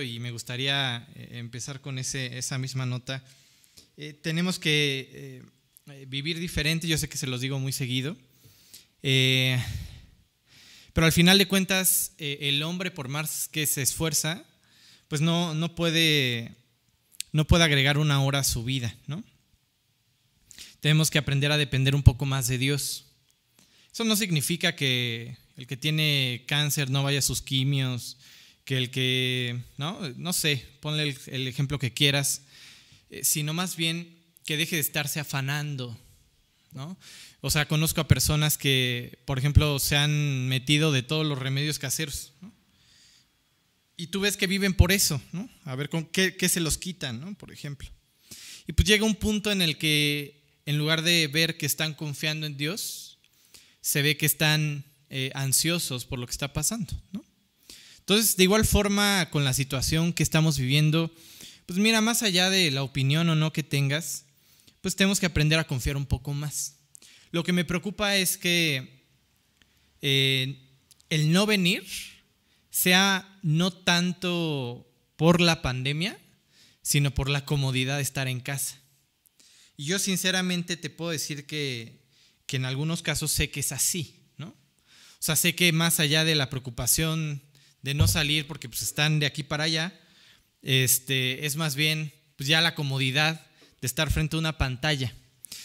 y me gustaría eh, empezar con ese, esa misma nota. Eh, tenemos que eh, vivir diferente, yo sé que se los digo muy seguido, pero al final de cuentas el hombre por más que se esfuerza, pues no, no, puede, no puede agregar una hora a su vida, ¿no? Tenemos que aprender a depender un poco más de Dios. Eso no significa que el que tiene cáncer no vaya a sus quimios, que el que, no, no sé, ponle el, ejemplo que quieras, eh, sino más bien que deje de estarse afanando, ¿no? O sea, conozco a personas que, por ejemplo, se han metido de todos los remedios caseros, ¿no? Y tú ves que viven por eso, ¿no? A ver con qué, qué se los quitan, ¿no? Por ejemplo. Y pues llega un punto en el que, en lugar de ver que están confiando en Dios, se ve que están eh, ansiosos por lo que está pasando, ¿no? Entonces, de igual forma, con la situación que estamos viviendo, pues mira, más allá de la opinión o no que tengas, pues tenemos que aprender a confiar un poco más. Lo que me preocupa es que eh, el no venir sea no tanto por la pandemia, sino por la comodidad de estar en casa. Y yo sinceramente te puedo decir que, que en algunos casos sé que es así, ¿no? O sea, sé que más allá de la preocupación de no salir porque pues están de aquí para allá, este, es más bien pues ya la comodidad de estar frente a una pantalla.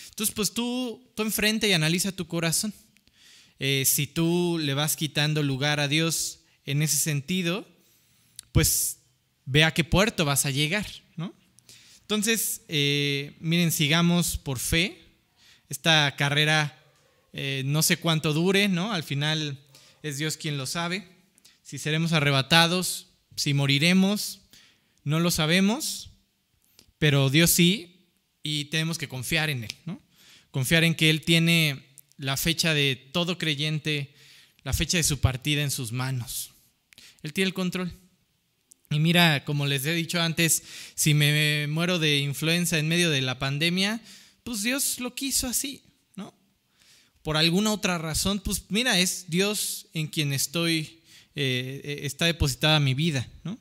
Entonces, pues tú, tú enfrente y analiza tu corazón. Eh, si tú le vas quitando lugar a Dios en ese sentido, pues ve a qué puerto vas a llegar, ¿no? Entonces, eh, miren, sigamos por fe. Esta carrera eh, no sé cuánto dure, ¿no? Al final es Dios quien lo sabe si seremos arrebatados, si moriremos, no lo sabemos, pero Dios sí, y tenemos que confiar en Él, ¿no? Confiar en que Él tiene la fecha de todo creyente, la fecha de su partida en sus manos. Él tiene el control. Y mira, como les he dicho antes, si me muero de influenza en medio de la pandemia, pues Dios lo quiso así, ¿no? Por alguna otra razón, pues mira, es Dios en quien estoy eh, eh, está depositada mi vida. ¿no?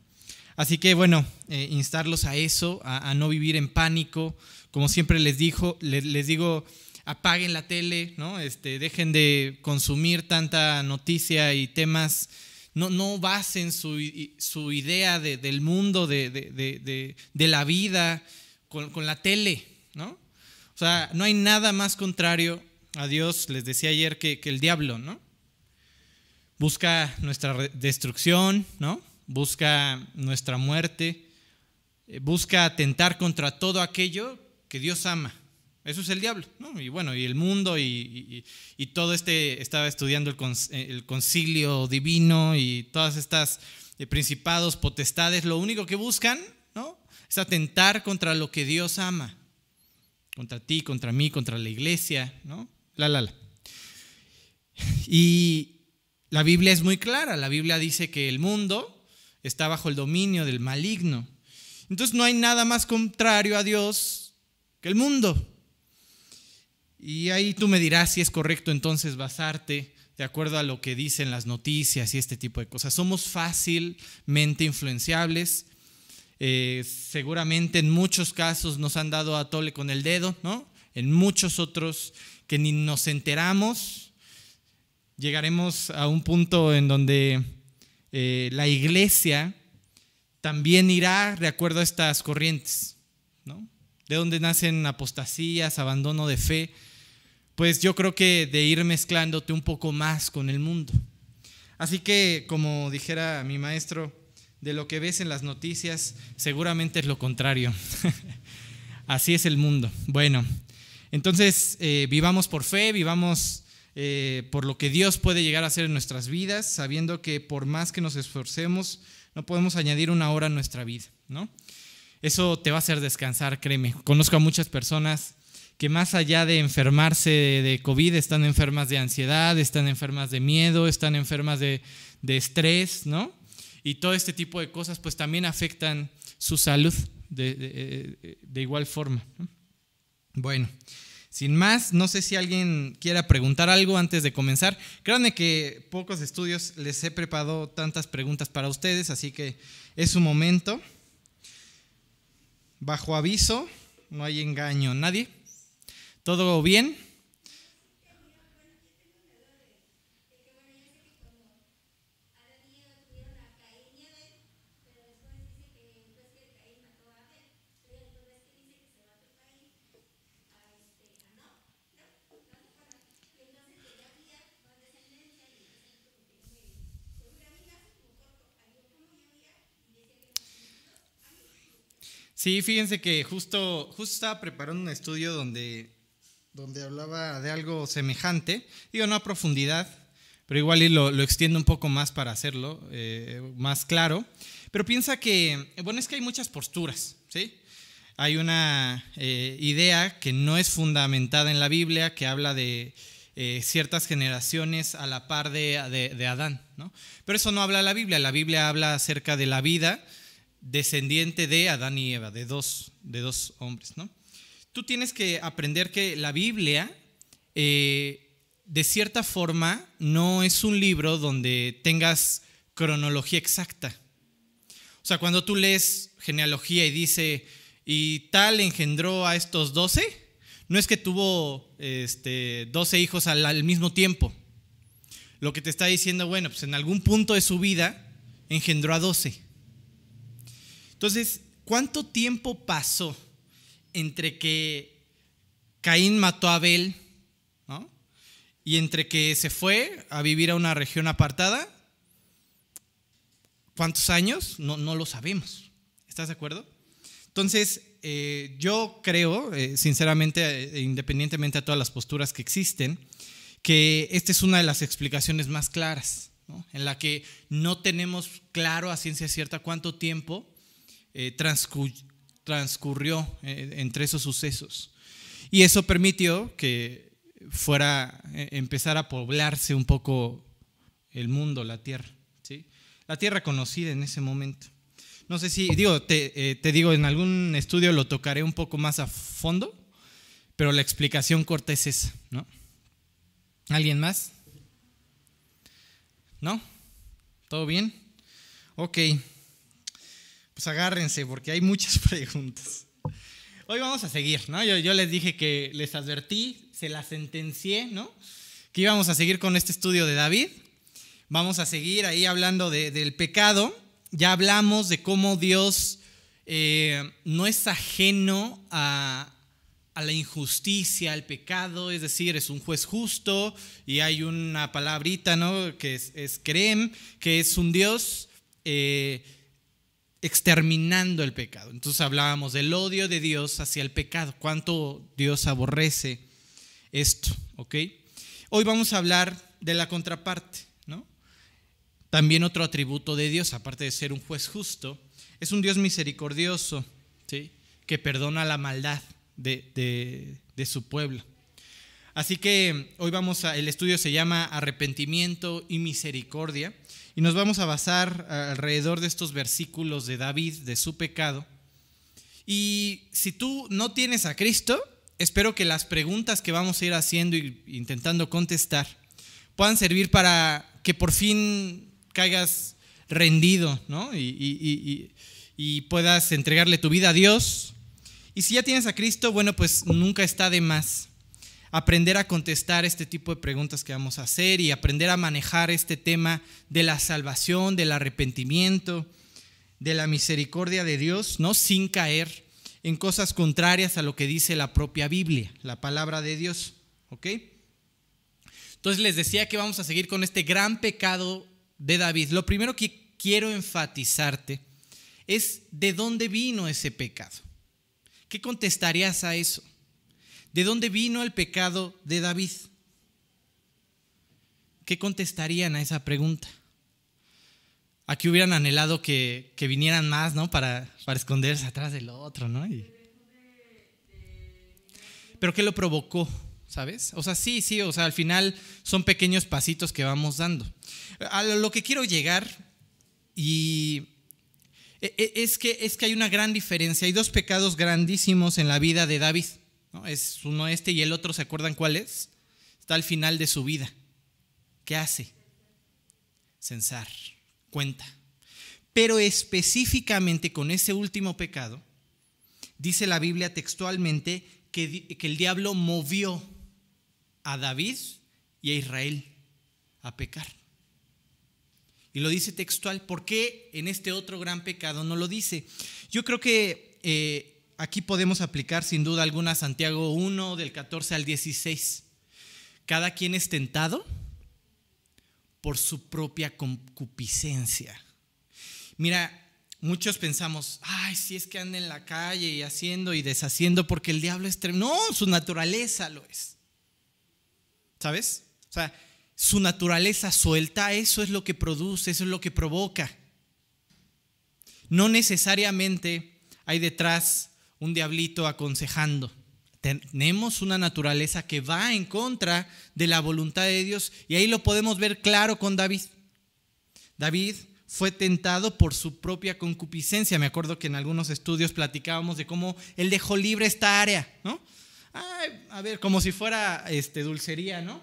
Así que bueno, eh, instarlos a eso, a, no vivir en pánico. Como siempre les, dijo, les, digo, apaguen la tele, ¿no? este, dejen de consumir tanta noticia y temas. No, no basen su, su idea del mundo, de, de, la vida, con, con, la tele. ¿no? O sea, no hay nada más contrario a Dios, les decía ayer, que, que el diablo. ¿no? Busca nuestra destrucción, ¿no? busca nuestra muerte, eh, busca atentar contra todo aquello que Dios ama. Eso es el diablo, ¿no? Y bueno, y el mundo y, todo este, estaba estudiando el, concilio divino y todas estas eh, principados, potestades, lo único que buscan, ¿no? Es atentar contra lo que Dios ama. Contra ti, contra mí, contra la iglesia, ¿no? La, la, la. Y, la Biblia es muy clara, la Biblia dice que el mundo está bajo el dominio del maligno. Entonces no hay nada más contrario a Dios que el mundo. Y ahí tú me dirás si es correcto entonces basarte de acuerdo a lo que dicen las noticias y este tipo de cosas. Somos fácilmente influenciables. Eh, seguramente en muchos casos nos han dado a tole con el dedo, ¿no? En muchos otros que ni nos enteramos llegaremos a un punto en donde eh, la iglesia también irá de acuerdo a estas corrientes, ¿no? De donde nacen apostasías, abandono de fe, pues yo creo que de ir mezclándote un poco más con el mundo. Así que, como dijera mi maestro, de lo que ves en las noticias, seguramente es lo contrario. Así es el mundo. Bueno, entonces eh, vivamos por fe, vivamos eh, por lo que Dios puede llegar a hacer en nuestras vidas, sabiendo que por más que nos esforcemos, no podemos añadir una hora a nuestra vida, ¿no? Eso te va a hacer descansar, créeme. Conozco a muchas personas que más allá de enfermarse de COVID, están enfermas de ansiedad, están enfermas de miedo, están enfermas de, estrés, ¿no? Y todo este tipo de cosas pues también afectan su salud de, igual forma. Bueno, sin más, no sé si alguien quiera preguntar algo antes de comenzar. Créanme que pocos estudios les he preparado tantas preguntas para ustedes, así que Es su momento. Bajo aviso, no hay engaño. ¿Nadie? ¿Todo bien? Sí, fíjense que justo, justo estaba preparando un estudio donde, donde hablaba de algo semejante, digo no a profundidad, pero igual y lo, extiendo un poco más para hacerlo eh, más claro. Pero piensa que, bueno, es que hay muchas posturas, ¿sí? Hay una eh, idea que no es fundamentada en la Biblia, que habla de eh, ciertas generaciones a la par de, de, de Adán, ¿no? Pero eso no habla la Biblia, la Biblia habla acerca de la vida descendiente de Adán y Eva, de dos, de dos hombres. ¿no? Tú tienes que aprender que la Biblia, eh, de cierta forma, no es un libro donde tengas cronología exacta. O sea, cuando tú lees genealogía y dice, y tal engendró a estos doce, no es que tuvo este, 12 hijos al, al mismo tiempo. Lo que te está diciendo, bueno, pues en algún punto de su vida engendró a doce. Entonces, ¿cuánto tiempo pasó entre que Caín mató a Abel ¿no? y entre que se fue a vivir a una región apartada? ¿Cuántos años? No, no lo sabemos. ¿Estás de acuerdo? Entonces, eh, yo creo, eh, sinceramente, eh, independientemente de todas las posturas que existen, que esta es una de las explicaciones más claras, en la que no tenemos claro a ciencia cierta cuánto tiempo eh, transcurrió eh, entre esos sucesos. Y eso permitió que fuera, eh, empezar a poblarse un poco el mundo, la tierra. ¿sí? La tierra conocida en ese momento. No sé si, digo, te, te, digo, en algún estudio lo tocaré un poco más a fondo, pero la explicación corta es esa, ¿no? ¿Alguien más? ¿No? ¿Todo bien? Ok pues agárrense porque hay muchas preguntas. Hoy vamos a seguir, ¿no? Yo, les dije que les advertí, se las sentencié, ¿no? Que íbamos a seguir con este estudio de David. Vamos a seguir ahí hablando de, del pecado. Ya hablamos de cómo Dios eh, no es ajeno a, la injusticia, al pecado, es decir, es un juez justo y hay una palabrita, ¿no? Que es, es que es un Dios eh, exterminando el pecado. Entonces hablábamos del odio de Dios hacia el pecado, cuánto Dios aborrece esto, ¿ok? Hoy vamos a hablar de la contraparte, ¿no? También otro atributo de Dios, aparte de ser un juez justo, es un Dios misericordioso, ¿sí? Que perdona la maldad de, de, de su pueblo. Así que hoy vamos a, el estudio se llama Arrepentimiento y Misericordia. Y nos vamos a basar alrededor de estos versículos de David, de su pecado. Y si tú no tienes a Cristo, espero que las preguntas que vamos a ir haciendo e intentando contestar puedan servir para que por fin caigas rendido, ¿no? Y, y, puedas entregarle tu vida a Dios. Y si ya tienes a Cristo, bueno, pues nunca está de más aprender a contestar este tipo de preguntas que vamos a hacer y aprender a manejar este tema de la salvación, del arrepentimiento, de la misericordia de Dios, ¿no? Sin caer en cosas contrarias a lo que dice la propia Biblia, la palabra de Dios, ¿ok? Entonces les decía que vamos a seguir con este gran pecado de David. Lo primero que quiero enfatizarte es de dónde vino ese pecado. ¿Qué contestarías a eso? ¿De dónde vino el pecado de David? ¿Qué contestarían a esa pregunta? Aquí hubieran anhelado que, que vinieran más, ¿no? Para, para, esconderse atrás del otro, ¿no? Pero ¿qué lo provocó? ¿Sabes? O sea, sí, sí, o sea, al final son pequeños pasitos que vamos dando. A lo que quiero llegar y e, e, es que, es que hay una gran diferencia. Hay dos pecados grandísimos en la vida de David. Es uno este y el otro, ¿se acuerdan cuál es? Está al final de su vida. ¿Qué hace? Censar, cuenta. pero específicamente con ese último pecado, dice la Biblia textualmente que, que el diablo movió a David y a Israel a pecar. Y lo dice textual. ¿Por qué en este otro gran pecado no lo dice? Yo creo que eh, aquí podemos aplicar sin duda alguna Santiago 1 del 14 al 16. Cada quien es tentado por su propia concupiscencia. Mira, muchos pensamos, ay, si es que anda en la calle y haciendo y deshaciendo porque el diablo es tremendo. No, su naturaleza lo es. ¿Sabes? O sea, su naturaleza suelta, eso es lo que produce, eso es lo que provoca. No necesariamente hay detrás un diablito aconsejando. Tenemos una naturaleza que va en contra de la voluntad de Dios y ahí lo podemos ver claro con David. David fue tentado por su propia concupiscencia. Me acuerdo que en algunos estudios platicábamos de cómo él dejó libre esta área, ¿no? a ver, como si fuera este, dulcería, ¿no?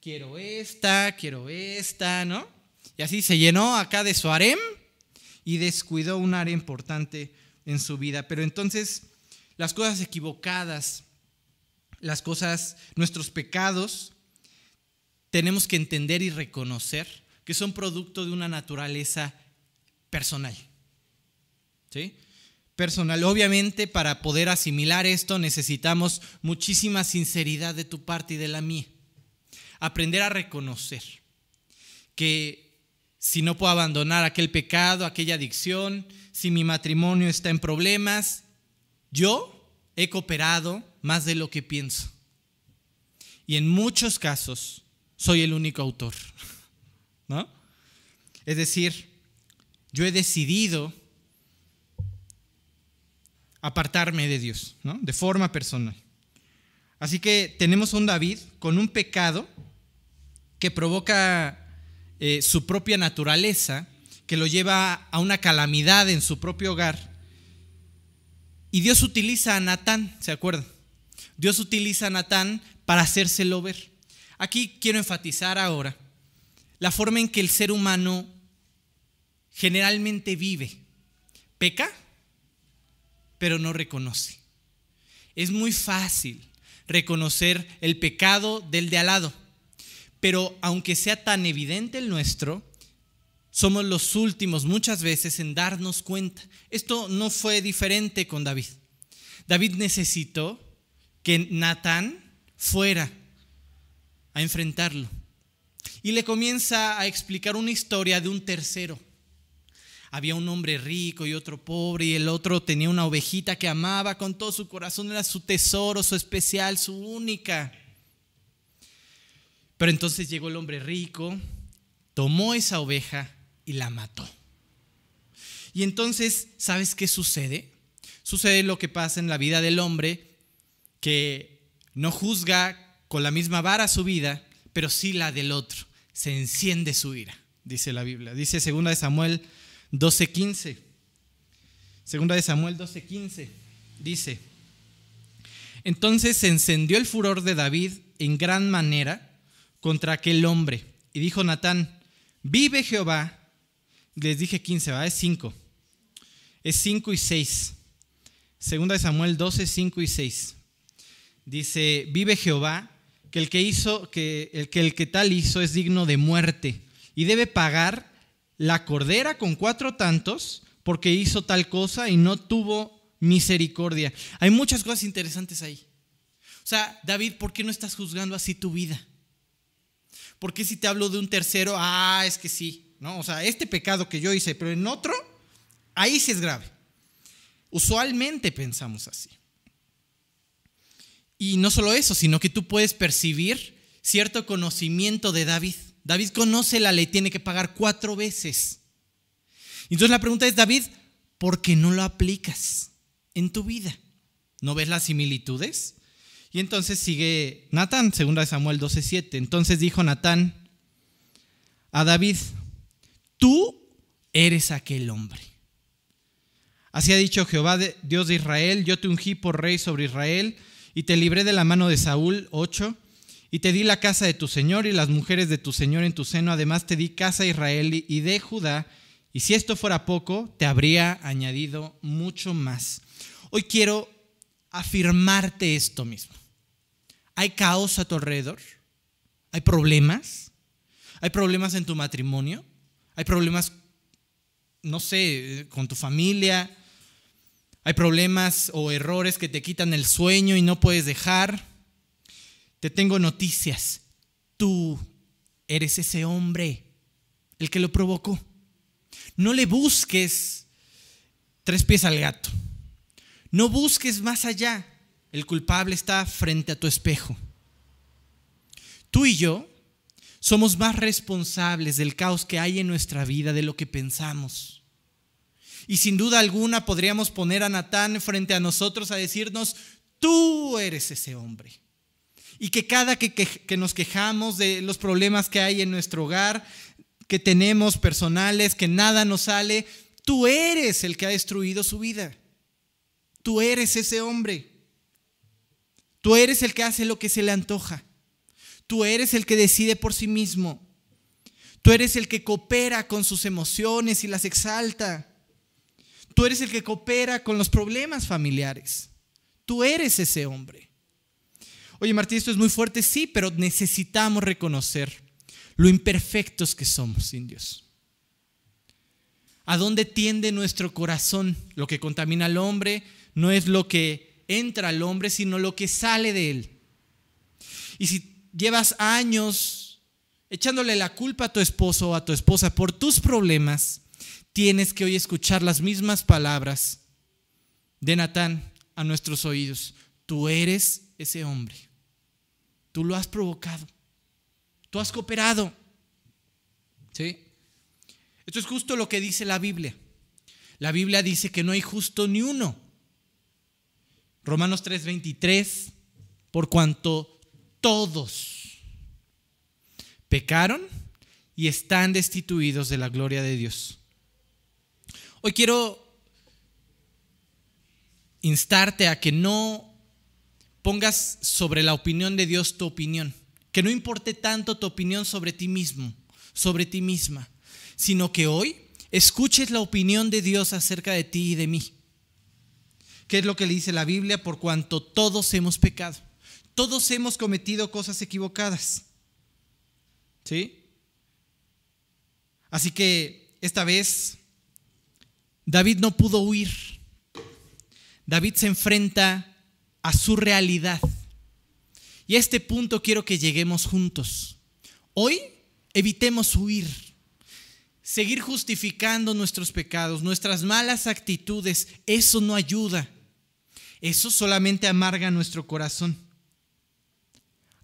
Quiero esta, quiero esta, ¿no? Y así se llenó acá de su harem y descuidó un área importante en su vida. Pero entonces las cosas equivocadas, las cosas, nuestros pecados, tenemos que entender y reconocer que son producto de una naturaleza personal. ¿Sí? Personal. Obviamente para poder asimilar esto necesitamos muchísima sinceridad de tu parte y de la mía. Aprender a reconocer que si no puedo abandonar aquel pecado, aquella adicción, si mi matrimonio está en problemas, yo he cooperado más de lo que pienso. Y en muchos casos soy el único autor. ¿No? Es decir, yo he decidido apartarme de Dios, ¿no? De forma personal. Así que tenemos un David con un pecado que provoca eh, su propia naturaleza, que lo lleva a una calamidad en su propio hogar. Y Dios utiliza a Natán, ¿se acuerdan? Dios utiliza a Natán para hacérselo ver. Aquí quiero enfatizar ahora la forma en que el ser humano generalmente vive. Peca, pero no reconoce. Es muy fácil reconocer el pecado del de al lado, pero aunque sea tan evidente el nuestro, somos los últimos muchas veces en darnos cuenta. Esto no fue diferente con David. David necesitó que Natán fuera a enfrentarlo. Y le comienza a explicar una historia de un tercero. Había un hombre rico y otro pobre y el otro tenía una ovejita que amaba con todo su corazón, era su tesoro, su especial, su única. Pero entonces llegó el hombre rico, tomó esa oveja y la mató. Y entonces, ¿sabes qué sucede? Sucede lo que pasa en la vida del hombre, que no juzga con la misma vara su vida, pero sí la del otro. Se enciende su ira, dice la Biblia. Dice 2 de Samuel 12:15. Segunda de Samuel 12:15 dice, entonces se encendió el furor de David en gran manera contra aquel hombre. Y dijo Natán, vive Jehová, les dije 15, ¿va? Es 5. Es 5 y 6. Segunda de Samuel 12, 5 y 6. Dice, vive Jehová, que el que hizo, que el que, el que tal hizo es digno de muerte y debe pagar la cordera con cuatro tantos porque hizo tal cosa y no tuvo misericordia. Hay muchas cosas interesantes ahí. O sea, David, ¿por qué no estás juzgando así tu vida? ¿Por qué si te hablo de un tercero, ah, es que sí, ¿no? O sea, este pecado que yo hice, pero en otro, ahí sí es grave. Usualmente pensamos así. Y no solo eso, sino que tú puedes percibir cierto conocimiento de David. David conoce la ley, tiene que pagar cuatro veces. Entonces la pregunta es, David, ¿por qué no lo aplicas en tu vida? ¿No ves las similitudes? Y entonces sigue Natán, segunda de Samuel 12:7. Entonces dijo Natán a David, tú eres aquel hombre. Así ha dicho Jehová, Dios de Israel, yo te ungí por rey sobre Israel y te libré de la mano de Saúl, 8, y te di la casa de tu Señor y las mujeres de tu Señor en tu seno, además te di casa de Israel y de Judá Y si esto fuera poco, te habría añadido mucho más. Hoy quiero afirmarte esto mismo. Hay caos a tu alrededor. Hay problemas. Hay problemas en tu matrimonio. Hay problemas, no sé, con tu familia. Hay problemas o errores que te quitan el sueño y no puedes dejar. Te tengo noticias. Tú eres ese hombre, el que lo provocó. No le busques tres pies al gato. No busques más allá. El culpable está frente a tu espejo. Tú y yo somos más responsables del caos que hay en nuestra vida de lo que pensamos. Y sin duda alguna podríamos poner a Natán frente a nosotros a decirnos, tú eres ese hombre. Y que cada que, que, nos quejamos de los problemas que hay en nuestro hogar, que tenemos personales, que nada nos sale, tú eres el que ha destruido su vida. Tú eres ese hombre. Tú eres el que hace lo que se le antoja. Tú eres el que decide por sí mismo. Tú eres el que coopera con sus emociones y las exalta. Tú eres el que coopera con los problemas familiares. Tú eres ese hombre. Oye, Martín, esto es muy fuerte, sí, pero necesitamos reconocer lo imperfectos que somos sin Dios. ¿A dónde tiende nuestro corazón? Lo que contamina al hombre no es lo que entra al hombre, sino lo que sale de él. Y si llevas años echándole la culpa a tu esposo o a tu esposa por tus problemas, tienes que hoy escuchar las mismas palabras de Natán a nuestros oídos. Tú eres ese hombre. Tú lo has provocado. Tú has cooperado. ¿Sí? Esto es justo lo que dice la Biblia. La Biblia dice que no hay justo ni uno. Romanos 3:23, por cuanto todos pecaron y están destituidos de la gloria de Dios. Hoy quiero instarte a que no pongas sobre la opinión de Dios tu opinión, que no importe tanto tu opinión sobre ti mismo, sobre ti misma, sino que hoy escuches la opinión de Dios acerca de ti y de mí. ¿Qué es lo que le dice la Biblia? Por cuanto todos hemos pecado, todos hemos cometido cosas equivocadas. ¿Sí? Así que esta vez David no pudo huir. David se enfrenta a su realidad. Y a este punto quiero que lleguemos juntos. Hoy evitemos huir, seguir justificando nuestros pecados, nuestras malas actitudes. Eso no ayuda. Eso solamente amarga nuestro corazón.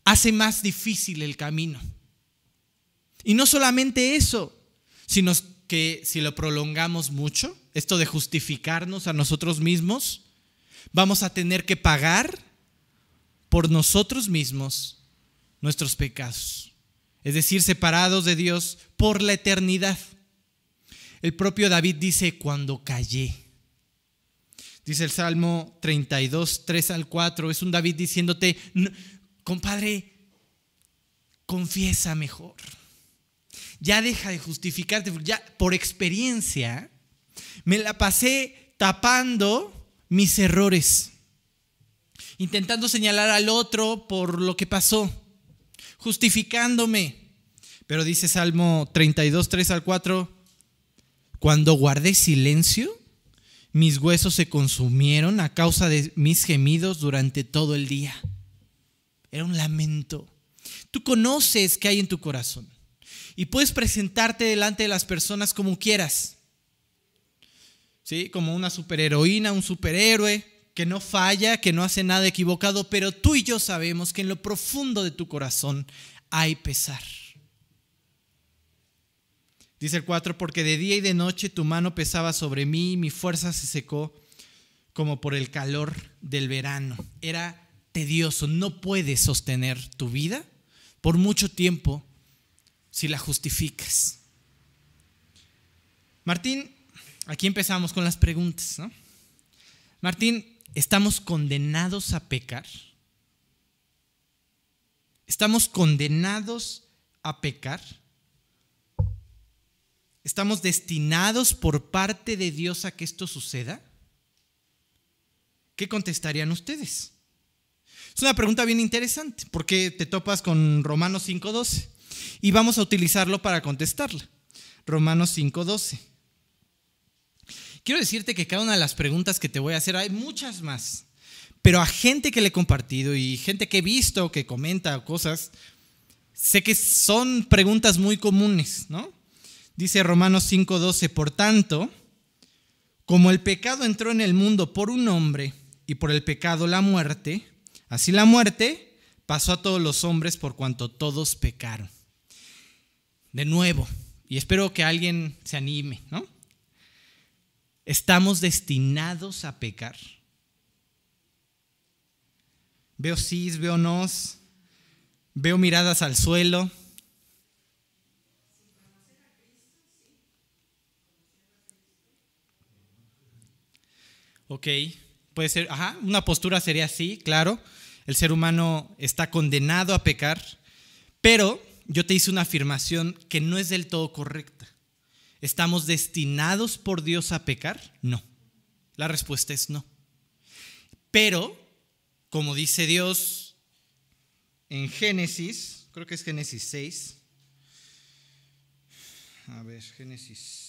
Hace más difícil el camino. Y no solamente eso, sino que si lo prolongamos mucho, esto de justificarnos a nosotros mismos, vamos a tener que pagar por nosotros mismos nuestros pecados. Es decir, separados de Dios por la eternidad. El propio David dice, cuando callé. Dice el Salmo 32, 3 al 4, es un David diciéndote, compadre, confiesa mejor. Ya deja de justificarte, ya por experiencia me la pasé tapando mis errores, intentando señalar al otro por lo que pasó, justificándome. Pero dice Salmo 32, 3 al 4, cuando guardé silencio, mis huesos se consumieron a causa de mis gemidos durante todo el día. Era un lamento. Tú conoces qué hay en tu corazón y puedes presentarte delante de las personas como quieras. ¿sí? Como una superheroína, un superhéroe que no falla, que no hace nada equivocado, pero tú y yo sabemos que en lo profundo de tu corazón hay pesar. Dice el 4, porque de día y de noche tu mano pesaba sobre mí y mi fuerza se secó como por el calor del verano. Era tedioso, no puedes sostener tu vida por mucho tiempo si la justificas. Martín, Aquí empezamos con las preguntas. ¿no? Martín, ¿estamos condenados a pecar? ¿Estamos condenados a pecar? ¿Estamos destinados por parte de Dios a que esto suceda? ¿Qué contestarían ustedes? Es una pregunta bien interesante porque te topas con Romanos 5.12 y vamos a utilizarlo para contestarla. Romanos 5.12. Quiero decirte que cada una de las preguntas que te voy a hacer, hay muchas más, pero a gente que le he compartido y gente que he visto que comenta cosas, sé que son preguntas muy comunes, ¿no? Dice Romanos 5.12, por tanto, como el pecado entró en el mundo por un hombre y por el pecado la muerte, Así la muerte pasó a todos los hombres por cuanto todos pecaron. De nuevo, y espero que alguien se anime, ¿no? ¿Estamos destinados a pecar? Veo sís, veo nos, veo miradas al suelo. Ok, puede ser, ajá, una postura sería así, claro el ser humano está condenado a pecar, pero yo te hice una afirmación que no es del todo correcta. ¿Estamos destinados por Dios a pecar? No. La respuesta es no. Pero, como dice Dios en Génesis, creo que es Génesis 6. A ver, Génesis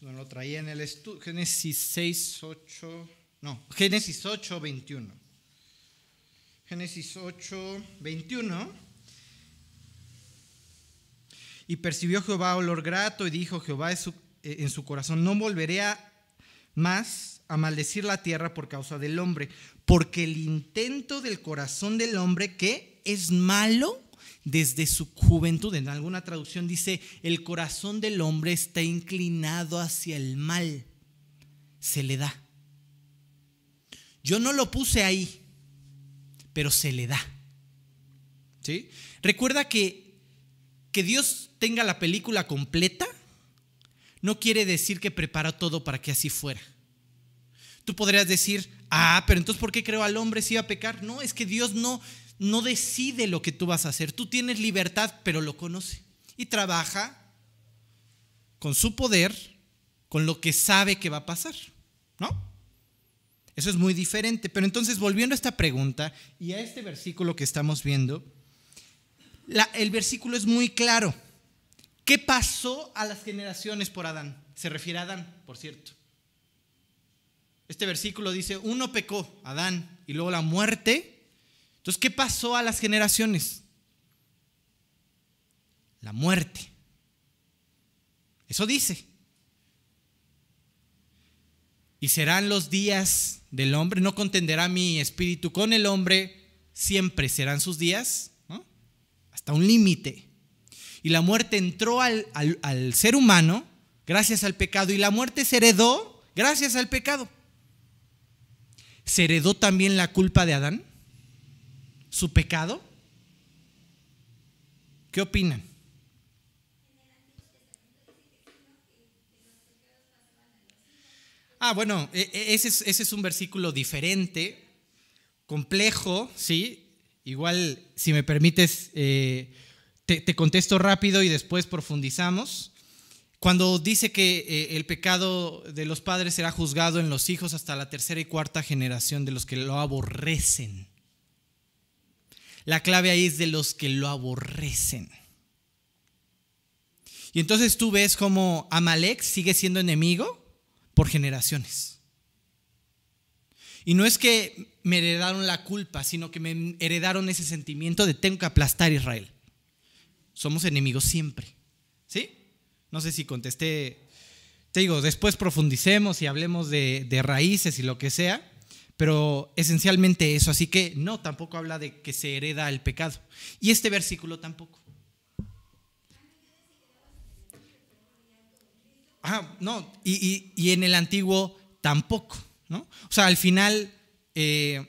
lo traía en el estudio. Génesis 6, 8. No, Génesis 8, 21. Génesis 8, 21. Y percibió Jehová olor grato y dijo Jehová eh, en su corazón, no volveré a más a maldecir la tierra por causa del hombre, porque el intento del corazón del hombre que es malo desde su juventud. En alguna traducción dice, el corazón del hombre está inclinado hacia el mal. Se le da. Yo no lo puse ahí, pero se le da. ¿Sí? Recuerda que que Dios tenga la película completa no quiere decir que prepara todo para que así fuera. Tú podrías decir, ah, pero entonces ¿por qué creo al hombre si iba a pecar? No, es que Dios no, no decide lo que tú vas a hacer. Tú tienes libertad, pero lo conoce. Y trabaja con su poder, con lo que sabe que va a pasar. ¿No? Eso es muy diferente. Pero entonces, volviendo a esta pregunta y a este versículo que estamos viendo, el versículo es muy claro. ¿Qué pasó a las generaciones por Adán? Se refiere a Adán, por cierto. Este versículo dice, uno pecó, Adán, y luego la muerte entonces, ¿qué pasó a las generaciones? La muerte. Eso dice. Y serán los días del hombre, no contenderá mi espíritu con el hombre, siempre serán sus días, hasta un límite. Y la muerte entró al, al ser humano gracias al pecado y la muerte se heredó gracias al pecado. ¿Se heredó también la culpa de Adán? Su pecado? ¿Qué opinan? Ah, bueno, e, e, ese es, un versículo diferente, complejo, ¿sí? Igual, si me permites, eh, te, contesto rápido y después profundizamos. Cuando dice que eh, el pecado de los padres será juzgado en los hijos hasta la tercera y cuarta generación de los que lo aborrecen. La clave ahí es de los que lo aborrecen. Y entonces tú ves como Amalek sigue siendo enemigo por generaciones. Y no es que me heredaron la culpa, sino que me heredaron ese sentimiento de tengo que aplastar a Israel. Somos enemigos siempre. ¿Sí? No sé si contesté. Te digo, después profundicemos y hablemos de raíces y lo que sea pero esencialmente eso. Así que no, tampoco habla de que se hereda el pecado. Y este versículo tampoco. Ah, no, y, en el antiguo tampoco, ¿no? O sea, al final eh,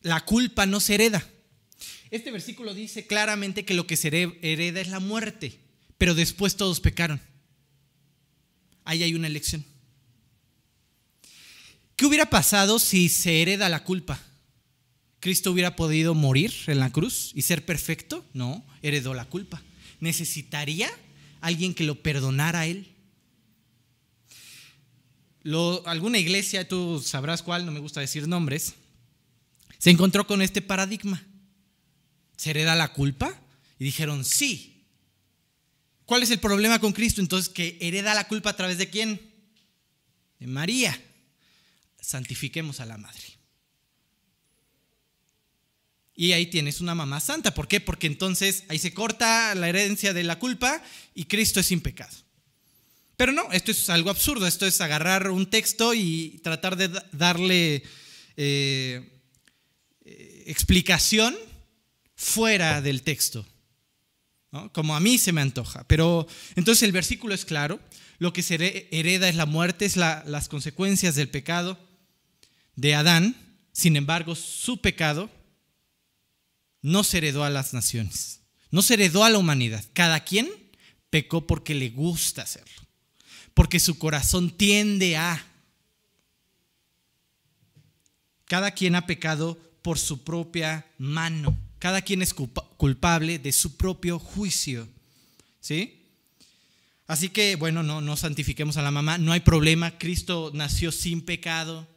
la culpa no se hereda. Este versículo dice claramente que lo que se hereda es la muerte, pero después todos pecaron. Ahí hay una elección. ¿Qué hubiera pasado si se hereda la culpa? ¿Cristo hubiera podido morir en la cruz y ser perfecto? No, heredó la culpa. ¿Necesitaría alguien que lo perdonara a él? alguna iglesia, tú sabrás cuál, no me gusta decir nombres, se encontró con este paradigma. ¿Se hereda la culpa? Y dijeron, sí. ¿Cuál es el problema con Cristo? Entonces, que hereda la culpa a través de quién? De María. Santifiquemos a la madre. Y ahí tienes una mamá santa. ¿Por qué? Porque entonces ahí se corta la herencia de la culpa y Cristo es sin pecado. Pero no, esto es algo absurdo. Esto es agarrar un texto y tratar de darle eh, explicación fuera del texto, como a mí se me antoja. Pero entonces el versículo es claro, lo que se hereda es la muerte, es las consecuencias del pecado de Adán, sin embargo su pecado no se heredó a las naciones, no se heredó a la humanidad. Cada quien pecó porque le gusta hacerlo, porque su corazón tiende a... Cada quien ha pecado por su propia mano. Cada quien es culpable de su propio juicio. ¿Sí? Así que, bueno, no, no santifiquemos a la mamá, no hay problema. Cristo nació sin pecado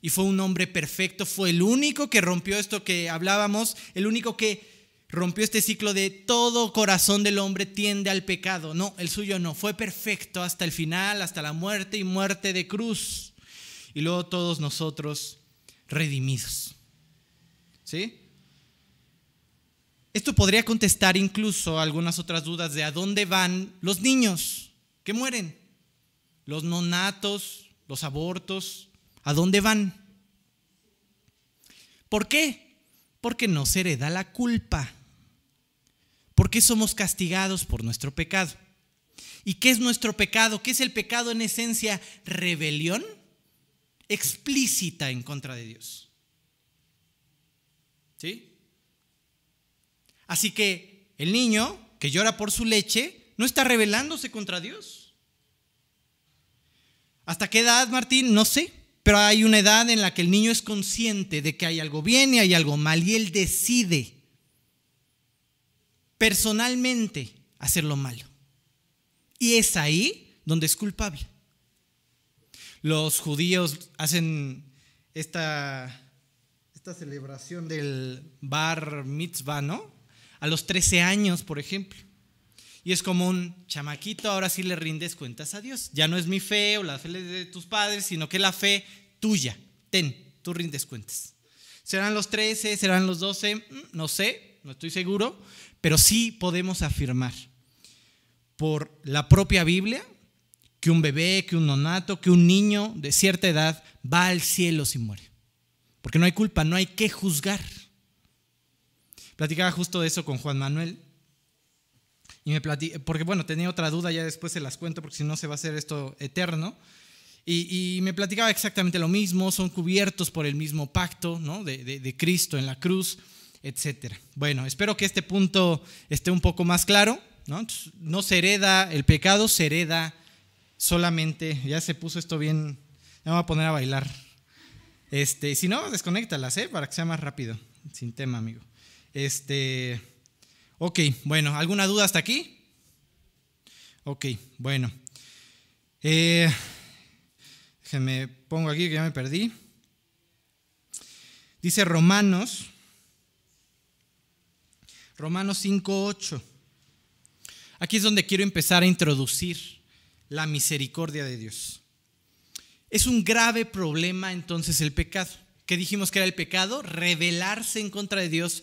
y fue un hombre perfecto. Fue el único que rompió esto que hablábamos, el único que rompió este ciclo de todo corazón del hombre tiende al pecado. No, el suyo no. Fue perfecto hasta el final, hasta la muerte y muerte de cruz. Y luego todos nosotros redimidos. ¿Sí? Esto podría contestar incluso algunas otras dudas de a dónde van los niños que mueren, los nonatos, los abortos, ¿a dónde van? ¿Por qué? Porque no se hereda la culpa. Porque somos castigados por nuestro pecado. ¿Y qué es nuestro pecado? ¿Qué es el pecado en esencia? Rebelión explícita en contra de Dios. ¿Sí? Así que el niño que llora por su leche no está rebelándose contra Dios. ¿Hasta qué edad, Martín? No sé. Pero hay una edad en la que el niño es consciente de que hay algo bien y hay algo mal y él decide personalmente hacer lo malo. Y es ahí donde es culpable. Los judíos hacen esta celebración del bar mitzvah, ¿no? A los 13 años, por ejemplo. Y es como un chamaquito, ahora sí le rindes cuentas a Dios. Ya no es mi fe o la fe de tus padres, sino que la fe tuya. Ten, tú rindes cuentas. ¿Serán los 13? ¿Serán los 12? Mm, no sé, no estoy seguro, pero sí podemos afirmar por la propia Biblia que un bebé, que un nonato, que un niño de cierta edad va al cielo si muere. Porque no hay culpa, no hay que juzgar. Platicaba justo de eso con Juan Manuel. Y me porque bueno, tenía otra duda, ya después se las cuento, porque si no se va a hacer esto eterno. Y, me platicaba exactamente lo mismo, son cubiertos por el mismo pacto ¿no? de, de Cristo en la cruz, etc. Bueno, espero que este punto esté un poco más claro. ¿no? no se hereda el pecado, se hereda solamente, ya se puso esto bien, me voy a poner a bailar. Este, si no, desconéctalas, ¿eh? Para que sea más rápido. Sin tema, amigo. Este. Ok, bueno, ¿alguna duda hasta aquí? Ok, bueno. Eh, déjenme, pongo aquí que ya me perdí. Dice Romanos, Romanos 5.8. Aquí es donde quiero empezar a introducir la misericordia de Dios. Es un grave problema entonces el pecado. ¿Qué dijimos que era el pecado? Rebelarse en contra de Dios,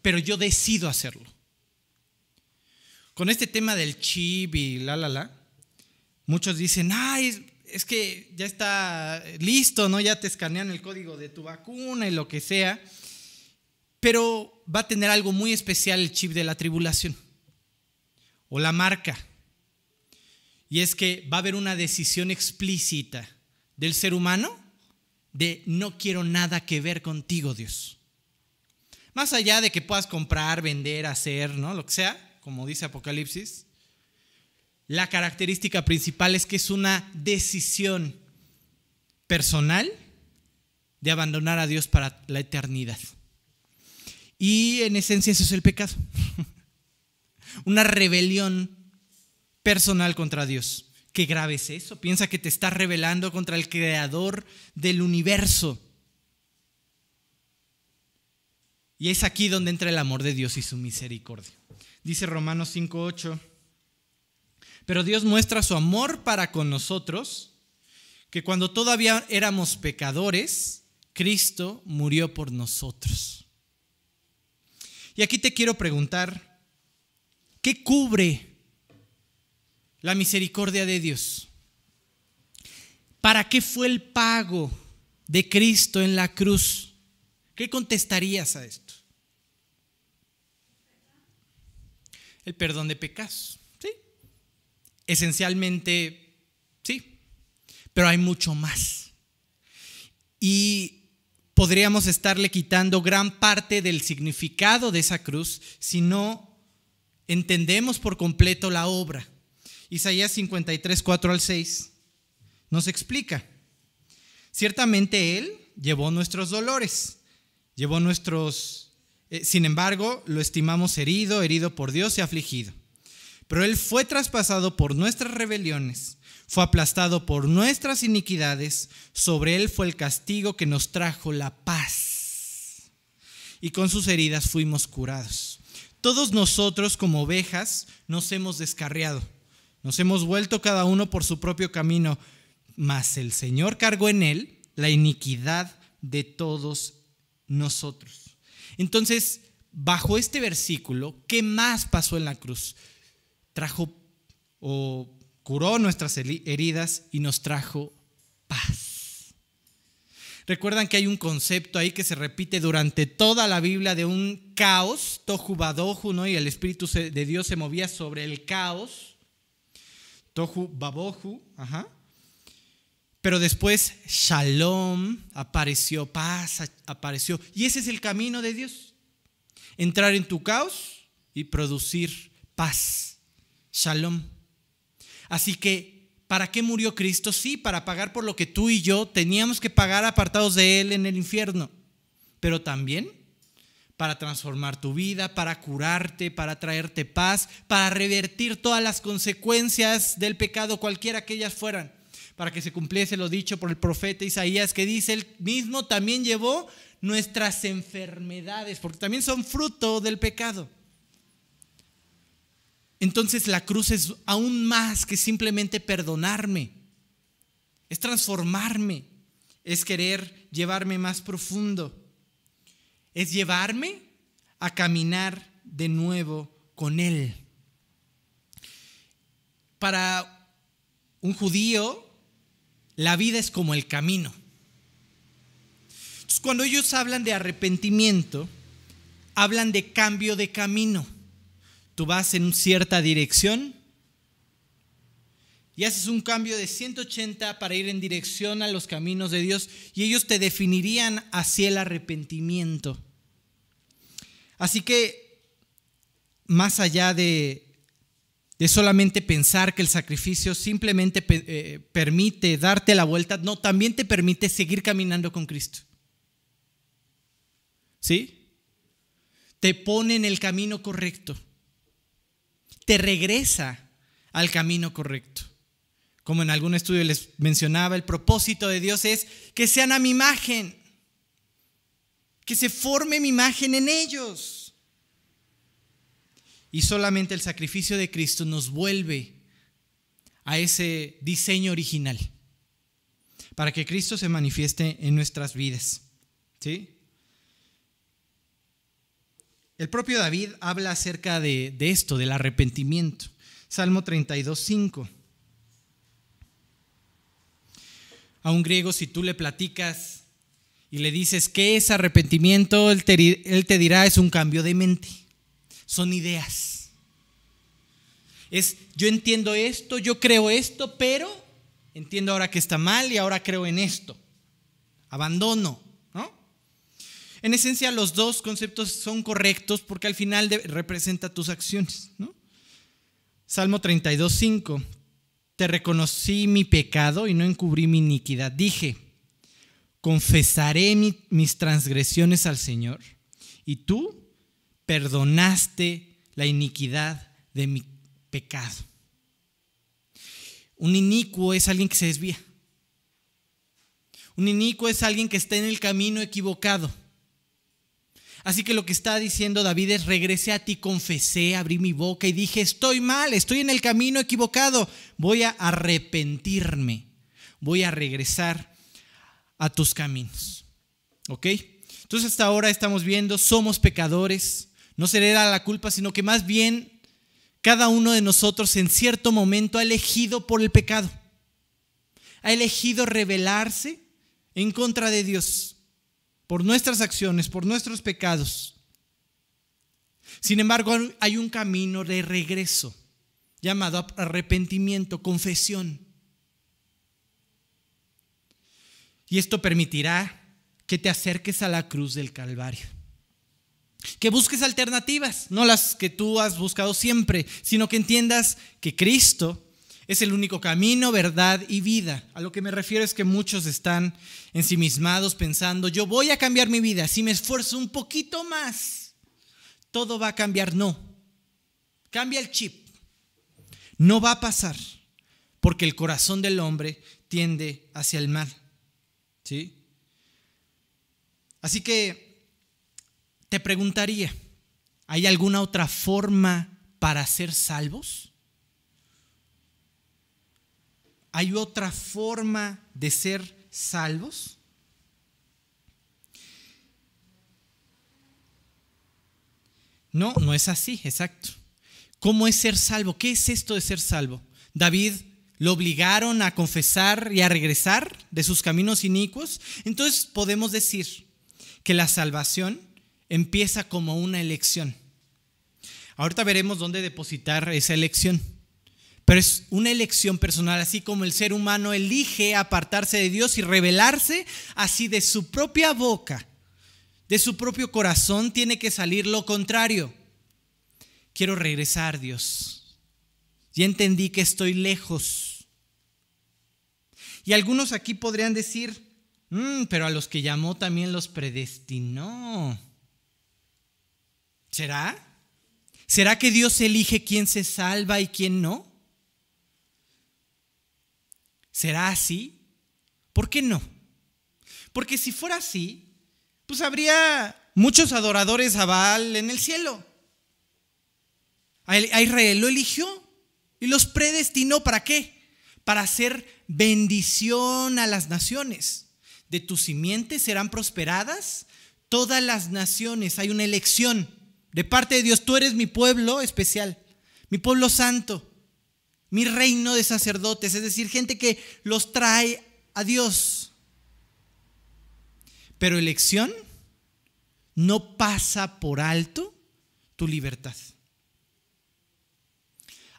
pero yo decido hacerlo. Con este tema del chip y la, la, la, muchos dicen, ay, es que ya está listo, ¿no? Ya te escanean el código de tu vacuna y lo que sea. Pero va a tener algo muy especial el chip de la tribulación o la marca. Y es que va a haber una decisión explícita del ser humano de no quiero nada que ver contigo, Dios. Más allá de que puedas comprar, vender, hacer, ¿no? Lo que sea, como dice Apocalipsis, la característica principal es que es una decisión personal de abandonar a Dios para la eternidad. Y en esencia eso es el pecado. Una rebelión personal contra Dios. Qué grave es eso. Piensa que te estás rebelando contra el creador del universo. Y es aquí donde entra el amor de Dios y su misericordia. Dice Romanos 5:8. Pero Dios muestra su amor para con nosotros, que cuando todavía éramos pecadores, Cristo murió por nosotros. Y aquí te quiero preguntar, ¿qué cubre la misericordia de Dios? ¿Para qué fue el pago de Cristo en la cruz? ¿Qué contestarías a esto? El perdón de pecados, ¿sí? Esencialmente, sí, pero hay mucho más. Y podríamos estarle quitando gran parte del significado de esa cruz si no entendemos por completo la obra. Isaías 53, 4 al 6 nos explica. Ciertamente Él llevó nuestros dolores, llevó nuestros... Eh, sin embargo, lo estimamos herido, herido por Dios y afligido. Pero Él fue traspasado por nuestras rebeliones fue aplastado por nuestras iniquidades, sobre él fue el castigo que nos trajo la paz. Y con sus heridas fuimos curados. Todos nosotros como ovejas nos hemos descarriado, nos hemos vuelto cada uno por su propio camino, mas el Señor cargó en él la iniquidad de todos nosotros. Entonces, bajo este versículo, ¿qué más pasó en la cruz? Trajo o curó nuestras heridas y nos trajo paz. Recuerdan que hay un concepto ahí que se repite durante toda la Biblia de un caos, tohu badohu, ¿no? Y el Espíritu de Dios se movía sobre el caos, tohu babohu, ajá. Pero después shalom apareció, paz apareció. Y ese es el camino de Dios. Entrar en tu caos y producir paz. Shalom. Así que, ¿para qué murió Cristo? Sí, para pagar por lo que tú y yo teníamos que pagar apartados de Él en el infierno, pero también para transformar tu vida, para curarte, para traerte paz, para revertir todas las consecuencias del pecado, cualquiera que ellas fueran, para que se cumpliese lo dicho por el profeta Isaías, que dice, él mismo también llevó nuestras enfermedades, porque también son fruto del pecado. Entonces la cruz es aún más que simplemente perdonarme. Es transformarme. Es querer llevarme más profundo. Es llevarme a caminar de nuevo con Él. Para un judío, la vida es como el camino. Entonces, cuando ellos hablan de arrepentimiento, hablan de cambio de camino. Tú vas en cierta dirección y haces un cambio de 180 para ir en dirección a los caminos de Dios y ellos te definirían hacia el arrepentimiento. Así que, más allá de, de solamente pensar que el sacrificio simplemente eh, permite darte la vuelta, no, también te permite seguir caminando con Cristo. ¿Sí? Te pone en el camino correcto te regresa al camino correcto. Como en algún estudio les mencionaba, el propósito de Dios es que sean a mi imagen, que se forme mi imagen en ellos. Y solamente el sacrificio de Cristo nos vuelve a ese diseño original, para que Cristo se manifieste en nuestras vidas. ¿Sí? El propio David habla acerca de, esto, del arrepentimiento. Salmo 32, 5. A un griego, si tú le platicas y le dices, ¿qué es arrepentimiento? Él te, él te dirá, es un cambio de mente. Son ideas. Es, yo entiendo esto, yo creo esto, pero entiendo ahora que está mal y ahora creo en esto. Abandono. En esencia, los dos conceptos son correctos porque al final representa tus acciones. Salmo 32, 5. Te reconocí mi pecado y no encubrí mi iniquidad. Dije, confesaré mis transgresiones al Señor y tú perdonaste la iniquidad de mi pecado. Un inicuo es alguien que se desvía. Un inicuo es alguien que está en el camino equivocado. Así que lo que está diciendo David es, regresé a ti, confesé, abrí mi boca y dije, estoy mal, estoy en el camino equivocado, voy a arrepentirme, voy a regresar a tus caminos. ¿Ok? Entonces hasta ahora estamos viendo, somos pecadores, no se le da la culpa, sino que más bien cada uno de nosotros en cierto momento ha elegido por el pecado, ha elegido rebelarse en contra de Dios por nuestras acciones, por nuestros pecados. Sin embargo, hay un camino de regreso llamado arrepentimiento, confesión. Y esto permitirá que te acerques a la cruz del Calvario. Que busques alternativas, no las que tú has buscado siempre, sino que entiendas que Cristo es el único camino, verdad y vida. A lo que me refiero es que muchos están ensimismados pensando, yo voy a cambiar mi vida, si me esfuerzo un poquito más, todo va a cambiar. No, cambia el chip. No va a pasar, porque el corazón del hombre tiende hacia el mal. ¿Sí? Así que te preguntaría, ¿hay alguna otra forma para ser salvos? ¿Hay otra forma de ser salvos? No, no es así, exacto. ¿Cómo es ser salvo? ¿Qué es esto de ser salvo? David lo obligaron a confesar y a regresar de sus caminos inicuos. Entonces podemos decir que la salvación empieza como una elección. Ahorita veremos dónde depositar esa elección. Pero es una elección personal, así como el ser humano elige apartarse de Dios y rebelarse, así de su propia boca, de su propio corazón, tiene que salir lo contrario. Quiero regresar, Dios. Ya entendí que estoy lejos. Y algunos aquí podrían decir, mm, pero a los que llamó también los predestinó. ¿Será? ¿Será que Dios elige quién se salva y quién no? ¿Será así? ¿Por qué no? Porque si fuera así, pues habría muchos adoradores a Baal en el cielo. A Israel lo eligió y los predestinó para qué? Para hacer bendición a las naciones. De tus simientes serán prosperadas todas las naciones. Hay una elección de parte de Dios. Tú eres mi pueblo especial, mi pueblo santo mi reino de sacerdotes, es decir, gente que los trae a Dios. Pero elección no pasa por alto tu libertad.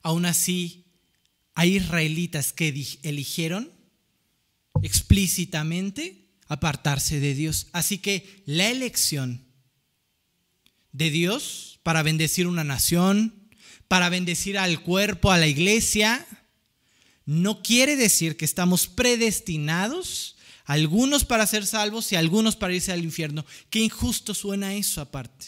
Aún así, hay israelitas que eligieron explícitamente apartarse de Dios. Así que la elección de Dios para bendecir una nación, para bendecir al cuerpo, a la iglesia, no quiere decir que estamos predestinados, algunos para ser salvos y algunos para irse al infierno. Qué injusto suena eso aparte.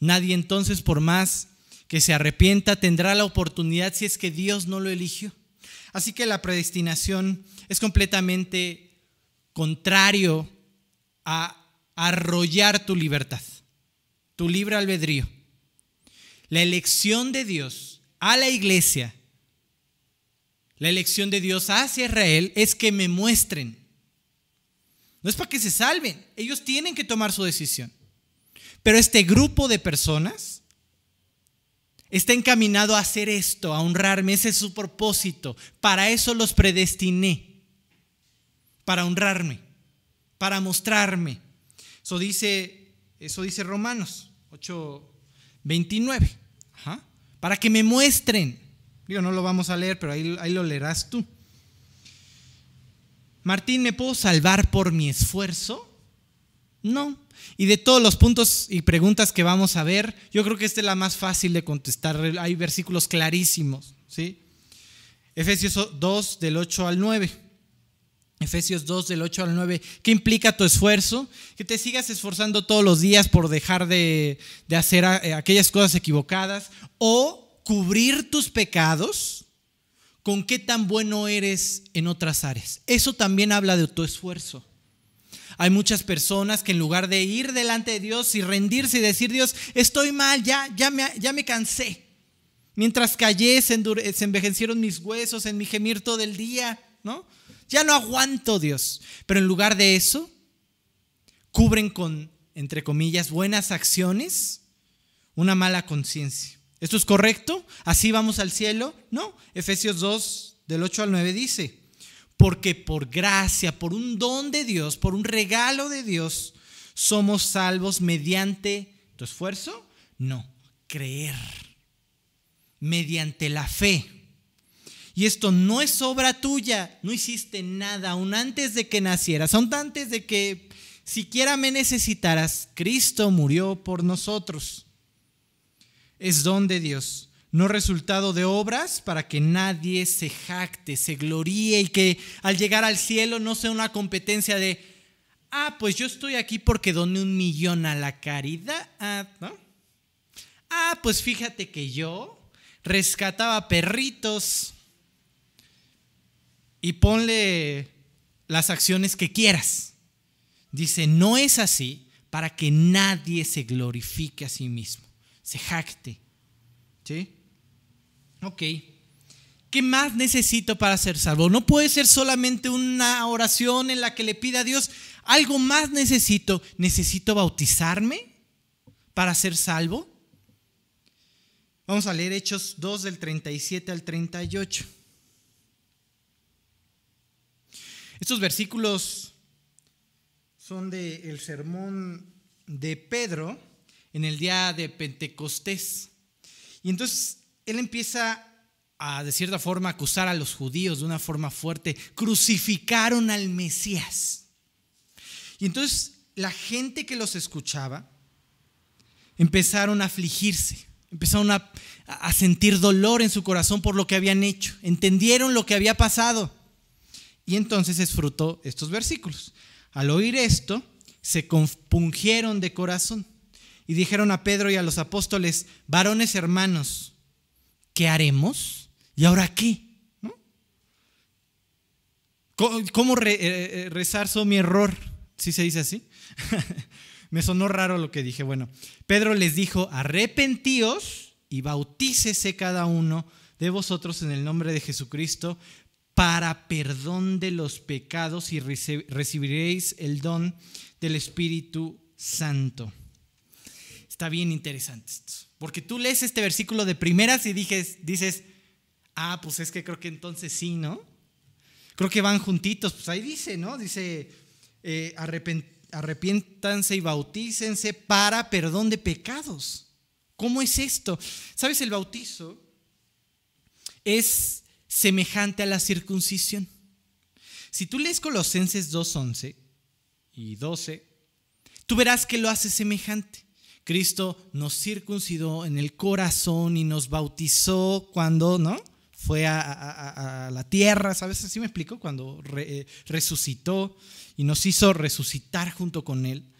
Nadie entonces, por más que se arrepienta, tendrá la oportunidad si es que Dios no lo eligió. Así que la predestinación es completamente contrario a arrollar tu libertad, tu libre albedrío la elección de Dios a la iglesia, la elección de Dios hacia Israel es que me muestren. No es para que se salven, ellos tienen que tomar su decisión. Pero este grupo de personas está encaminado a hacer esto, a honrarme, ese es su propósito. Para eso los predestiné, para honrarme, para mostrarme. Eso dice, eso dice Romanos 8, 29 para que me muestren. Digo, no lo vamos a leer, pero ahí, ahí lo leerás tú. Martín, ¿me puedo salvar por mi esfuerzo? No. Y de todos los puntos y preguntas que vamos a ver, yo creo que esta es la más fácil de contestar. Hay versículos clarísimos. ¿sí? Efesios 2 del 8 al 9. Efesios 2 del 8 al 9, ¿qué implica tu esfuerzo? Que te sigas esforzando todos los días por dejar de, de hacer eh, aquellas cosas equivocadas o cubrir tus pecados con qué tan bueno eres en otras áreas. Eso también habla de tu esfuerzo. Hay muchas personas que en lugar de ir delante de Dios y rendirse y decir, Dios, estoy mal, ya, ya, me, ya me cansé. Mientras callé, se, se envejecieron mis huesos en mi gemir todo el día, ¿no? Ya no aguanto, Dios. Pero en lugar de eso, cubren con, entre comillas, buenas acciones una mala conciencia. ¿Esto es correcto? ¿Así vamos al cielo? No. Efesios 2, del 8 al 9 dice, porque por gracia, por un don de Dios, por un regalo de Dios, somos salvos mediante tu esfuerzo? No, creer. Mediante la fe. Y esto no es obra tuya, no hiciste nada aún antes de que nacieras, aún antes de que siquiera me necesitaras, Cristo murió por nosotros. Es don de Dios, no resultado de obras para que nadie se jacte, se gloríe y que al llegar al cielo no sea una competencia de, ah, pues yo estoy aquí porque doné un millón a la caridad. Ah, ah pues fíjate que yo rescataba perritos y ponle las acciones que quieras. Dice, no es así para que nadie se glorifique a sí mismo, se jacte. ¿Sí? Ok. ¿Qué más necesito para ser salvo? No puede ser solamente una oración en la que le pida a Dios, algo más necesito. ¿Necesito bautizarme para ser salvo? Vamos a leer Hechos 2 del 37 al 38. Estos versículos son del sermón de Pedro en el día de Pentecostés. Y entonces él empieza a, de cierta forma, acusar a los judíos de una forma fuerte. Crucificaron al Mesías. Y entonces la gente que los escuchaba empezaron a afligirse, empezaron a, a sentir dolor en su corazón por lo que habían hecho. Entendieron lo que había pasado. Y entonces es fruto estos versículos. Al oír esto, se compungieron de corazón y dijeron a Pedro y a los apóstoles, varones hermanos, ¿qué haremos? ¿Y ahora qué? ¿Cómo, eh, eh, rezar sobre mi error? ¿Sí se dice así? Me sonó raro lo que dije. Bueno, Pedro les dijo, arrepentíos y bautícese cada uno de vosotros en el nombre de Jesucristo para perdón de los pecados y recibiréis el don del Espíritu Santo. Está bien interesante esto, porque tú lees este versículo de primeras y dices, ah, pues es que creo que entonces sí, ¿no? Creo que van juntitos, pues ahí dice, ¿no? Dice, eh, arrepiéntanse y bautícense para perdón de pecados. ¿Cómo es esto? ¿Sabes? El bautizo es semejante a la circuncisión. Si tú lees Colosenses 2.11 y 12, tú verás que lo hace semejante. Cristo nos circuncidó en el corazón y nos bautizó cuando, ¿no? Fue a, la tierra, ¿sabes? Así me explico, cuando eh, resucitó y nos hizo resucitar junto con Él.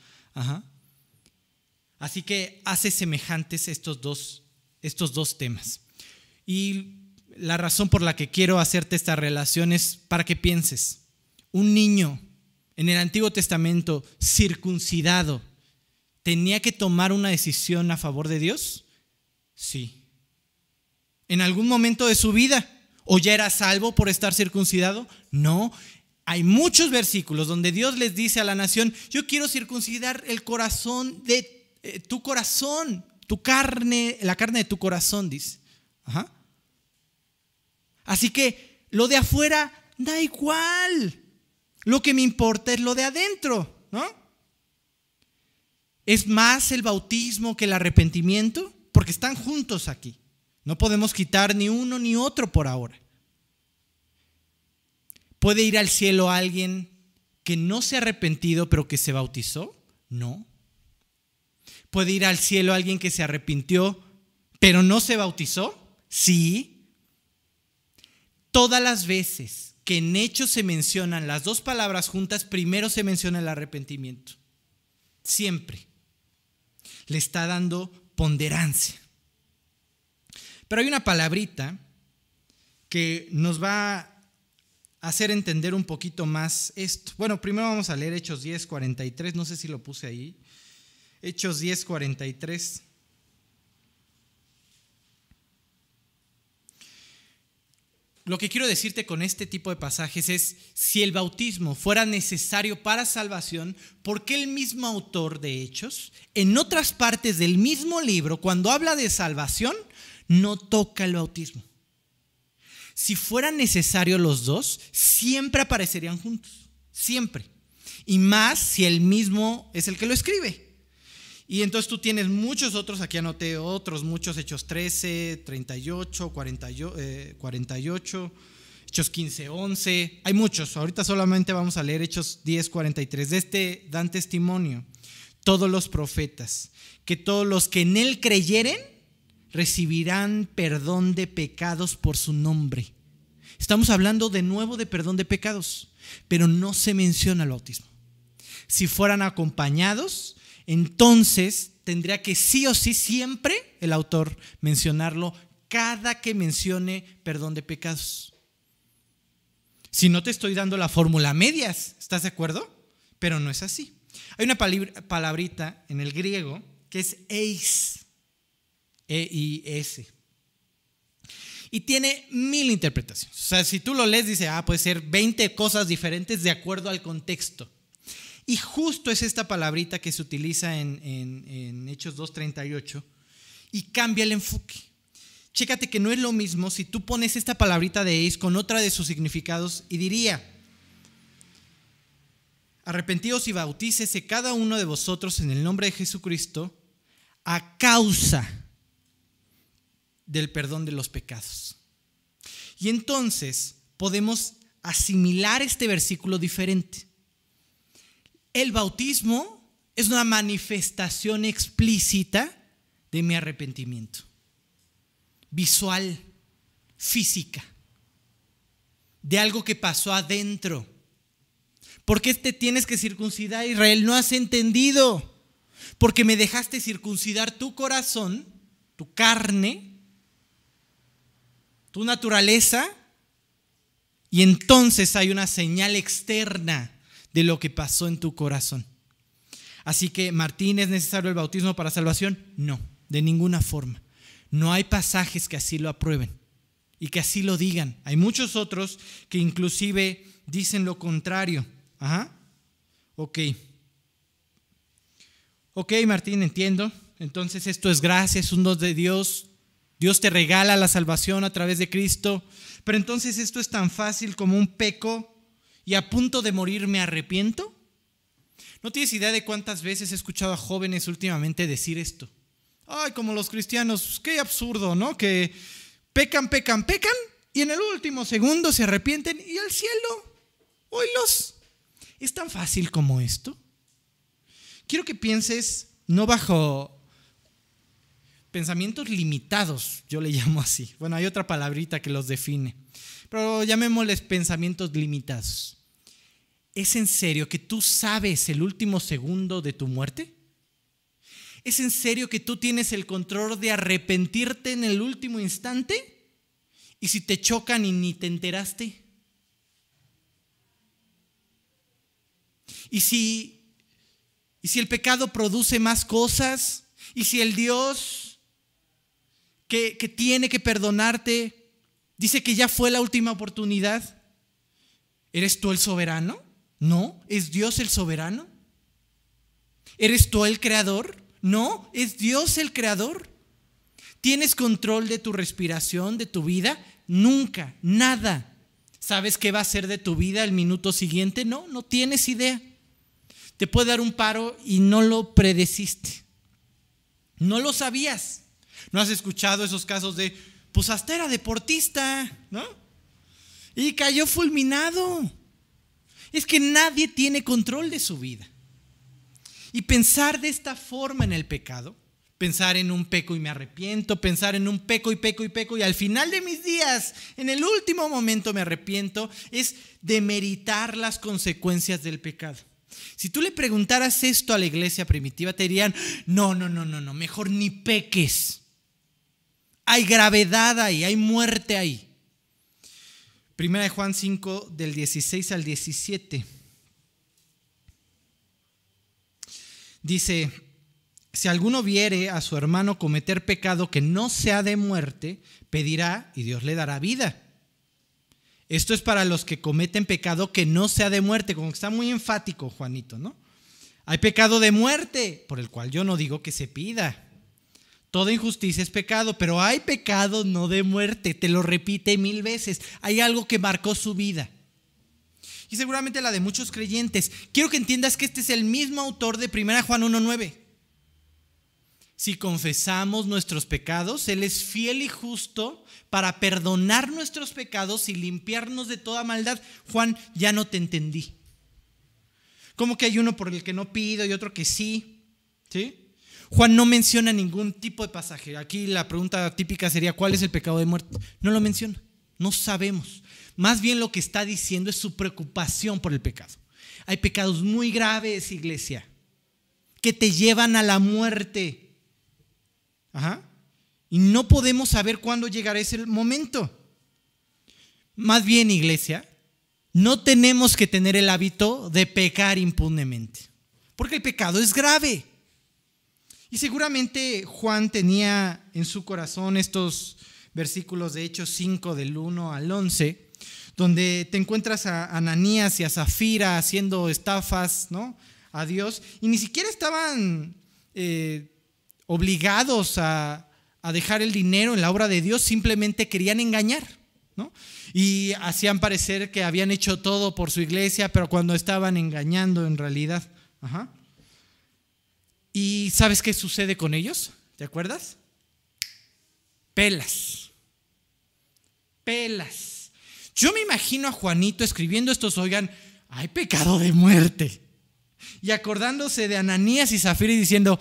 Así que hace semejantes estos dos, estos dos temas. Y la razón por la que quiero hacerte esta relación es para que pienses. Un niño en el Antiguo Testamento circuncidado tenía que tomar una decisión a favor de Dios? Sí. ¿En algún momento de su vida? ¿O ya era salvo por estar circuncidado? No. Hay muchos versículos donde Dios les dice a la nación, yo quiero circuncidar el corazón de eh, tu corazón, tu carne, la carne de tu corazón, dice. Ajá. Así que lo de afuera da igual. Lo que me importa es lo de adentro, ¿no? ¿Es más el bautismo que el arrepentimiento? Porque están juntos aquí. No podemos quitar ni uno ni otro por ahora. ¿Puede ir al cielo alguien que no se ha arrepentido pero que se bautizó? No. ¿Puede ir al cielo alguien que se arrepintió pero no se bautizó? Sí. Todas las veces que en hechos se mencionan las dos palabras juntas, primero se menciona el arrepentimiento. Siempre. Le está dando ponderancia. Pero hay una palabrita que nos va a hacer entender un poquito más esto. Bueno, primero vamos a leer Hechos 10, 43, no sé si lo puse ahí. Hechos 10, 43. Lo que quiero decirte con este tipo de pasajes es, si el bautismo fuera necesario para salvación, ¿por qué el mismo autor de Hechos, en otras partes del mismo libro, cuando habla de salvación, no toca el bautismo? Si fueran necesarios los dos, siempre aparecerían juntos, siempre. Y más si el mismo es el que lo escribe. Y entonces tú tienes muchos otros, aquí anoté otros, muchos, Hechos 13, 38, 48, Hechos 15, 11, hay muchos, ahorita solamente vamos a leer Hechos 10, 43. De este dan testimonio todos los profetas, que todos los que en él creyeren recibirán perdón de pecados por su nombre. Estamos hablando de nuevo de perdón de pecados, pero no se menciona el bautismo. Si fueran acompañados, entonces tendría que sí o sí siempre el autor mencionarlo cada que mencione perdón de pecados. Si no te estoy dando la fórmula medias, ¿estás de acuerdo? Pero no es así. Hay una palabrita en el griego que es eis, E-I-S. Y tiene mil interpretaciones. O sea, si tú lo lees, dice, ah, puede ser 20 cosas diferentes de acuerdo al contexto. Y justo es esta palabrita que se utiliza en, en Hechos 2.38 y cambia el enfoque. Chécate que no es lo mismo si tú pones esta palabrita de eis con otra de sus significados y diría, arrepentidos y bautícese cada uno de vosotros en el nombre de Jesucristo a causa del perdón de los pecados. Y entonces podemos asimilar este versículo diferente. El bautismo es una manifestación explícita de mi arrepentimiento. Visual, física. De algo que pasó adentro. ¿Por qué te tienes que circuncidar, Israel? No has entendido. Porque me dejaste circuncidar tu corazón, tu carne, tu naturaleza, y entonces hay una señal externa de lo que pasó en tu corazón. Así que, Martín, ¿es necesario el bautismo para salvación? No, de ninguna forma. No hay pasajes que así lo aprueben y que así lo digan. Hay muchos otros que inclusive dicen lo contrario. Ajá. Ok. Ok, Martín, entiendo. Entonces esto es gracia, es un don de Dios. Dios te regala la salvación a través de Cristo. Pero entonces esto es tan fácil como un peco y a punto de morir me arrepiento? ¿No tienes idea de cuántas veces he escuchado a jóvenes últimamente decir esto? Ay, como los cristianos, qué absurdo, ¿no? Que pecan, pecan, pecan y en el último segundo se arrepienten y al cielo, oílos. ¿Es tan fácil como esto? Quiero que pienses no bajo pensamientos limitados, yo le llamo así. Bueno, hay otra palabrita que los define pero llamémosles pensamientos limitados. ¿Es en serio que tú sabes el último segundo de tu muerte? ¿Es en serio que tú tienes el control de arrepentirte en el último instante? ¿Y si te chocan y ni te enteraste? ¿Y si, y si el pecado produce más cosas? ¿Y si el Dios que, que tiene que perdonarte Dice que ya fue la última oportunidad. ¿Eres tú el soberano? No, es Dios el soberano. ¿Eres tú el creador? No, es Dios el creador. ¿Tienes control de tu respiración, de tu vida? Nunca, nada. ¿Sabes qué va a ser de tu vida el minuto siguiente? No, no tienes idea. Te puede dar un paro y no lo predeciste. No lo sabías. ¿No has escuchado esos casos de pues hasta era deportista, ¿no? Y cayó fulminado. Es que nadie tiene control de su vida. Y pensar de esta forma en el pecado, pensar en un peco y me arrepiento, pensar en un peco y peco y peco y al final de mis días, en el último momento me arrepiento, es demeritar las consecuencias del pecado. Si tú le preguntaras esto a la iglesia primitiva, te dirían, no, no, no, no, no, mejor ni peques. Hay gravedad ahí, hay muerte ahí. Primera de Juan 5, del 16 al 17. Dice, si alguno viere a su hermano cometer pecado que no sea de muerte, pedirá y Dios le dará vida. Esto es para los que cometen pecado que no sea de muerte, como que está muy enfático Juanito, ¿no? Hay pecado de muerte, por el cual yo no digo que se pida. Toda injusticia es pecado, pero hay pecado no de muerte, te lo repite mil veces. Hay algo que marcó su vida. Y seguramente la de muchos creyentes. Quiero que entiendas que este es el mismo autor de 1 Juan 1.9 si confesamos nuestros pecados, Él es fiel y justo para perdonar nuestros pecados y limpiarnos de toda maldad. Juan, ya no te entendí. Como que hay uno por el que no pido y otro que sí? ¿Sí? Juan no menciona ningún tipo de pasaje. Aquí la pregunta típica sería, ¿cuál es el pecado de muerte? No lo menciona. No sabemos. Más bien lo que está diciendo es su preocupación por el pecado. Hay pecados muy graves, iglesia, que te llevan a la muerte. Ajá. Y no podemos saber cuándo llegará ese momento. Más bien, iglesia, no tenemos que tener el hábito de pecar impunemente, porque el pecado es grave. Y seguramente Juan tenía en su corazón estos versículos de Hechos 5 del 1 al 11, donde te encuentras a Ananías y a Zafira haciendo estafas ¿no? a Dios, y ni siquiera estaban eh, obligados a, dejar el dinero en la obra de Dios, simplemente querían engañar. ¿no? Y hacían parecer que habían hecho todo por su iglesia, pero cuando estaban engañando en realidad. ¿Y sabes qué sucede con ellos? ¿Te acuerdas? Pelas. Pelas. Yo me imagino a Juanito escribiendo estos, oigan, hay pecado de muerte. Y acordándose de Ananías y Zafira y diciendo,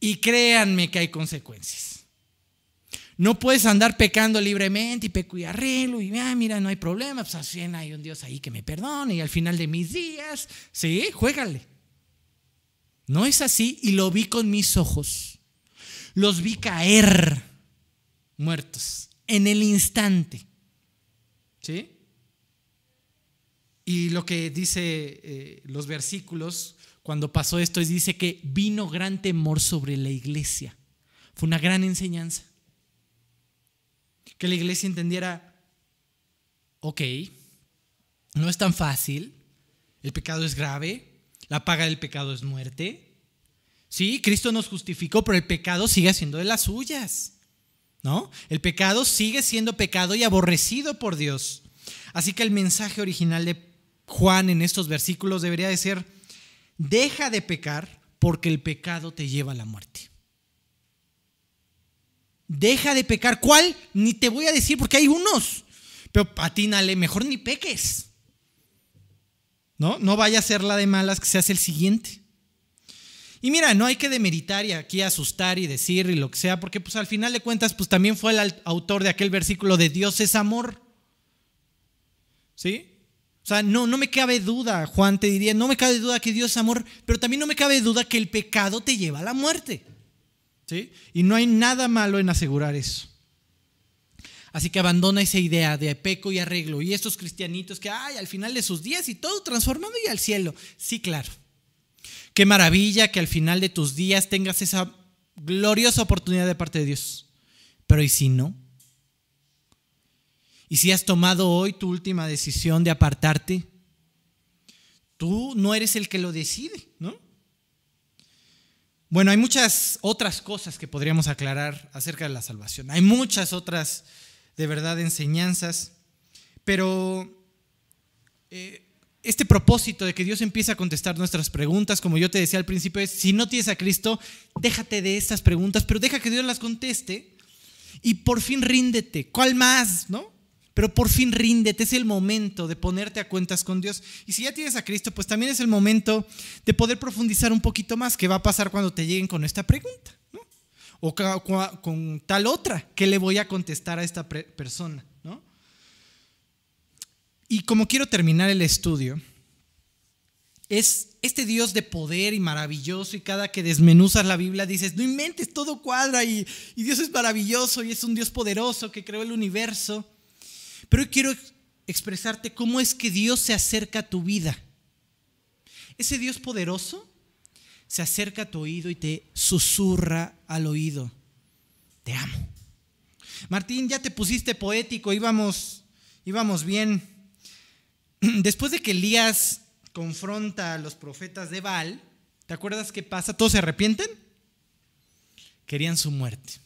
y créanme que hay consecuencias. No puedes andar pecando libremente y peco y arreglo y ah, mira, no hay problema, pues así hay un Dios ahí que me perdone y al final de mis días, sí, juégale. No es así y lo vi con mis ojos. Los vi caer muertos en el instante. ¿Sí? Y lo que dice eh, los versículos cuando pasó esto, dice que vino gran temor sobre la iglesia. Fue una gran enseñanza. Que la iglesia entendiera, ok, no es tan fácil, el pecado es grave, la paga del pecado es muerte. Sí, Cristo nos justificó, pero el pecado sigue siendo de las suyas. ¿No? El pecado sigue siendo pecado y aborrecido por Dios. Así que el mensaje original de Juan en estos versículos debería de ser, Deja de pecar porque el pecado te lleva a la muerte. Deja de pecar. ¿Cuál? Ni te voy a decir porque hay unos. Pero patínale, mejor ni peques. ¿No? No vaya a ser la de malas que se hace el siguiente. Y mira, no hay que demeritar y aquí asustar y decir y lo que sea, porque pues al final de cuentas pues también fue el autor de aquel versículo de Dios es amor. ¿Sí? O sea, no, no me cabe duda, Juan te diría, no me cabe duda que Dios es amor, pero también no me cabe duda que el pecado te lleva a la muerte. ¿Sí? Y no hay nada malo en asegurar eso. Así que abandona esa idea de peco y arreglo. Y estos cristianitos que, ay, al final de sus días y todo transformado y al cielo. Sí, claro. Qué maravilla que al final de tus días tengas esa gloriosa oportunidad de parte de Dios. Pero ¿y si no? Y si has tomado hoy tu última decisión de apartarte, tú no eres el que lo decide, ¿no? Bueno, hay muchas otras cosas que podríamos aclarar acerca de la salvación. Hay muchas otras, de verdad, enseñanzas, pero eh, este propósito de que Dios empiece a contestar nuestras preguntas, como yo te decía al principio, es, si no tienes a Cristo, déjate de estas preguntas, pero deja que Dios las conteste y por fin ríndete. ¿Cuál más? ¿No? Pero por fin ríndete, es el momento de ponerte a cuentas con Dios. Y si ya tienes a Cristo, pues también es el momento de poder profundizar un poquito más. ¿Qué va a pasar cuando te lleguen con esta pregunta? O con tal otra, ¿qué le voy a contestar a esta persona? ¿no? Y como quiero terminar el estudio, es este Dios de poder y maravilloso y cada que desmenuzas la Biblia dices, no inventes, todo cuadra y, y Dios es maravilloso y es un Dios poderoso que creó el universo. Pero quiero expresarte cómo es que Dios se acerca a tu vida. Ese Dios poderoso se acerca a tu oído y te susurra al oído. Te amo. Martín, ya te pusiste poético, íbamos, íbamos bien. Después de que Elías confronta a los profetas de Baal, ¿te acuerdas qué pasa? ¿Todos se arrepienten? Querían su muerte.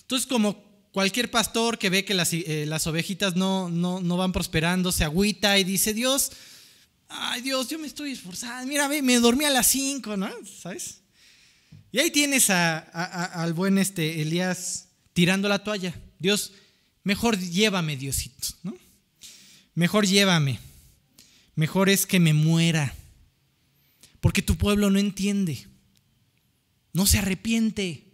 Entonces, como cualquier pastor que ve que las, eh, ovejitas no, no, no, van prosperando, se agüita y dice, Dios, ay Dios, yo me estoy esforzando, mira, me dormí a las 5, ¿no? ¿Sabes? Y ahí tienes al buen este Elías tirando la toalla. Dios, mejor llévame, Diosito, ¿no? Mejor llévame. Mejor es que me muera. Porque tu pueblo no entiende. No se arrepiente.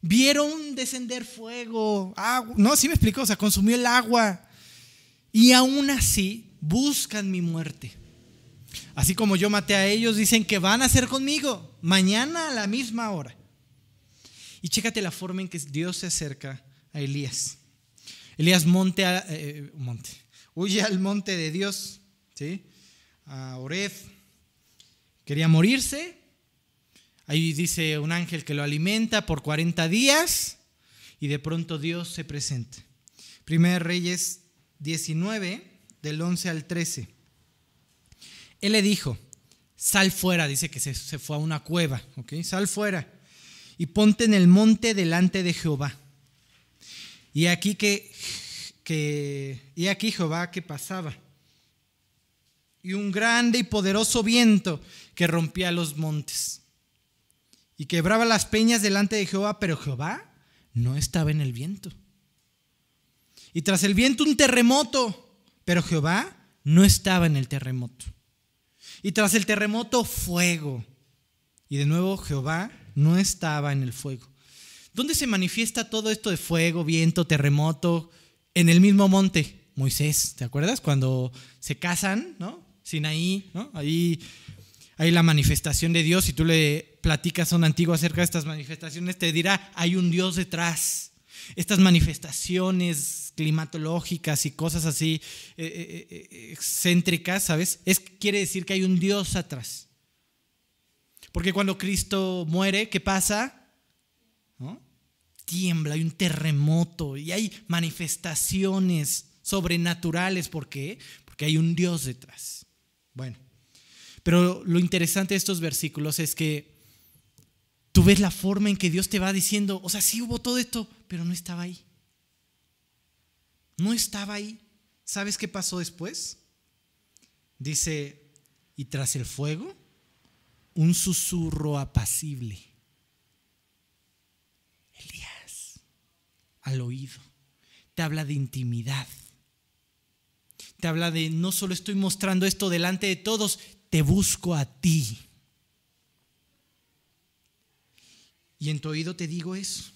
Vieron descender fuego, agua. No, sí me explicó, o sea, consumió el agua. Y aún así buscan mi muerte. Así como yo maté a ellos, dicen que van a hacer conmigo mañana a la misma hora. Y chécate la forma en que Dios se acerca a Elías. Elías monte, a, eh, monte huye al monte de Dios, ¿sí? a Oreb. Quería morirse. Ahí dice un ángel que lo alimenta por 40 días y de pronto Dios se presenta. Primera Reyes 19, del 11 al 13. Él le dijo, sal fuera, dice que se, fue a una cueva, ¿ok? Sal fuera y ponte en el monte delante de Jehová. Y aquí que, que y aquí Jehová que pasaba. Y un grande y poderoso viento que rompía los montes. Y quebraba las peñas delante de Jehová, pero Jehová no estaba en el viento. Y tras el viento un terremoto pero Jehová no estaba en el terremoto. Y tras el terremoto, fuego. Y de nuevo Jehová no estaba en el fuego. ¿Dónde se manifiesta todo esto de fuego, viento, terremoto? En el mismo monte. Moisés, ¿te acuerdas? Cuando se casan, ¿no? Sinaí, ¿no? Ahí hay la manifestación de Dios. Si tú le platicas a un antiguo acerca de estas manifestaciones, te dirá, hay un Dios detrás. Estas manifestaciones climatológicas y cosas así eh, eh, eh, excéntricas, ¿sabes? Es, quiere decir que hay un Dios atrás. Porque cuando Cristo muere, ¿qué pasa? Tiembla, hay un terremoto y hay manifestaciones sobrenaturales. ¿Por qué? Porque hay un Dios detrás. Bueno, pero lo interesante de estos versículos es que tú ves la forma en que Dios te va diciendo, o sea, sí hubo todo esto, pero no estaba ahí. No estaba ahí. ¿Sabes qué pasó después? Dice, y tras el fuego, un susurro apacible. Elías, al oído, te habla de intimidad. Te habla de, no solo estoy mostrando esto delante de todos, te busco a ti. Y en tu oído te digo eso.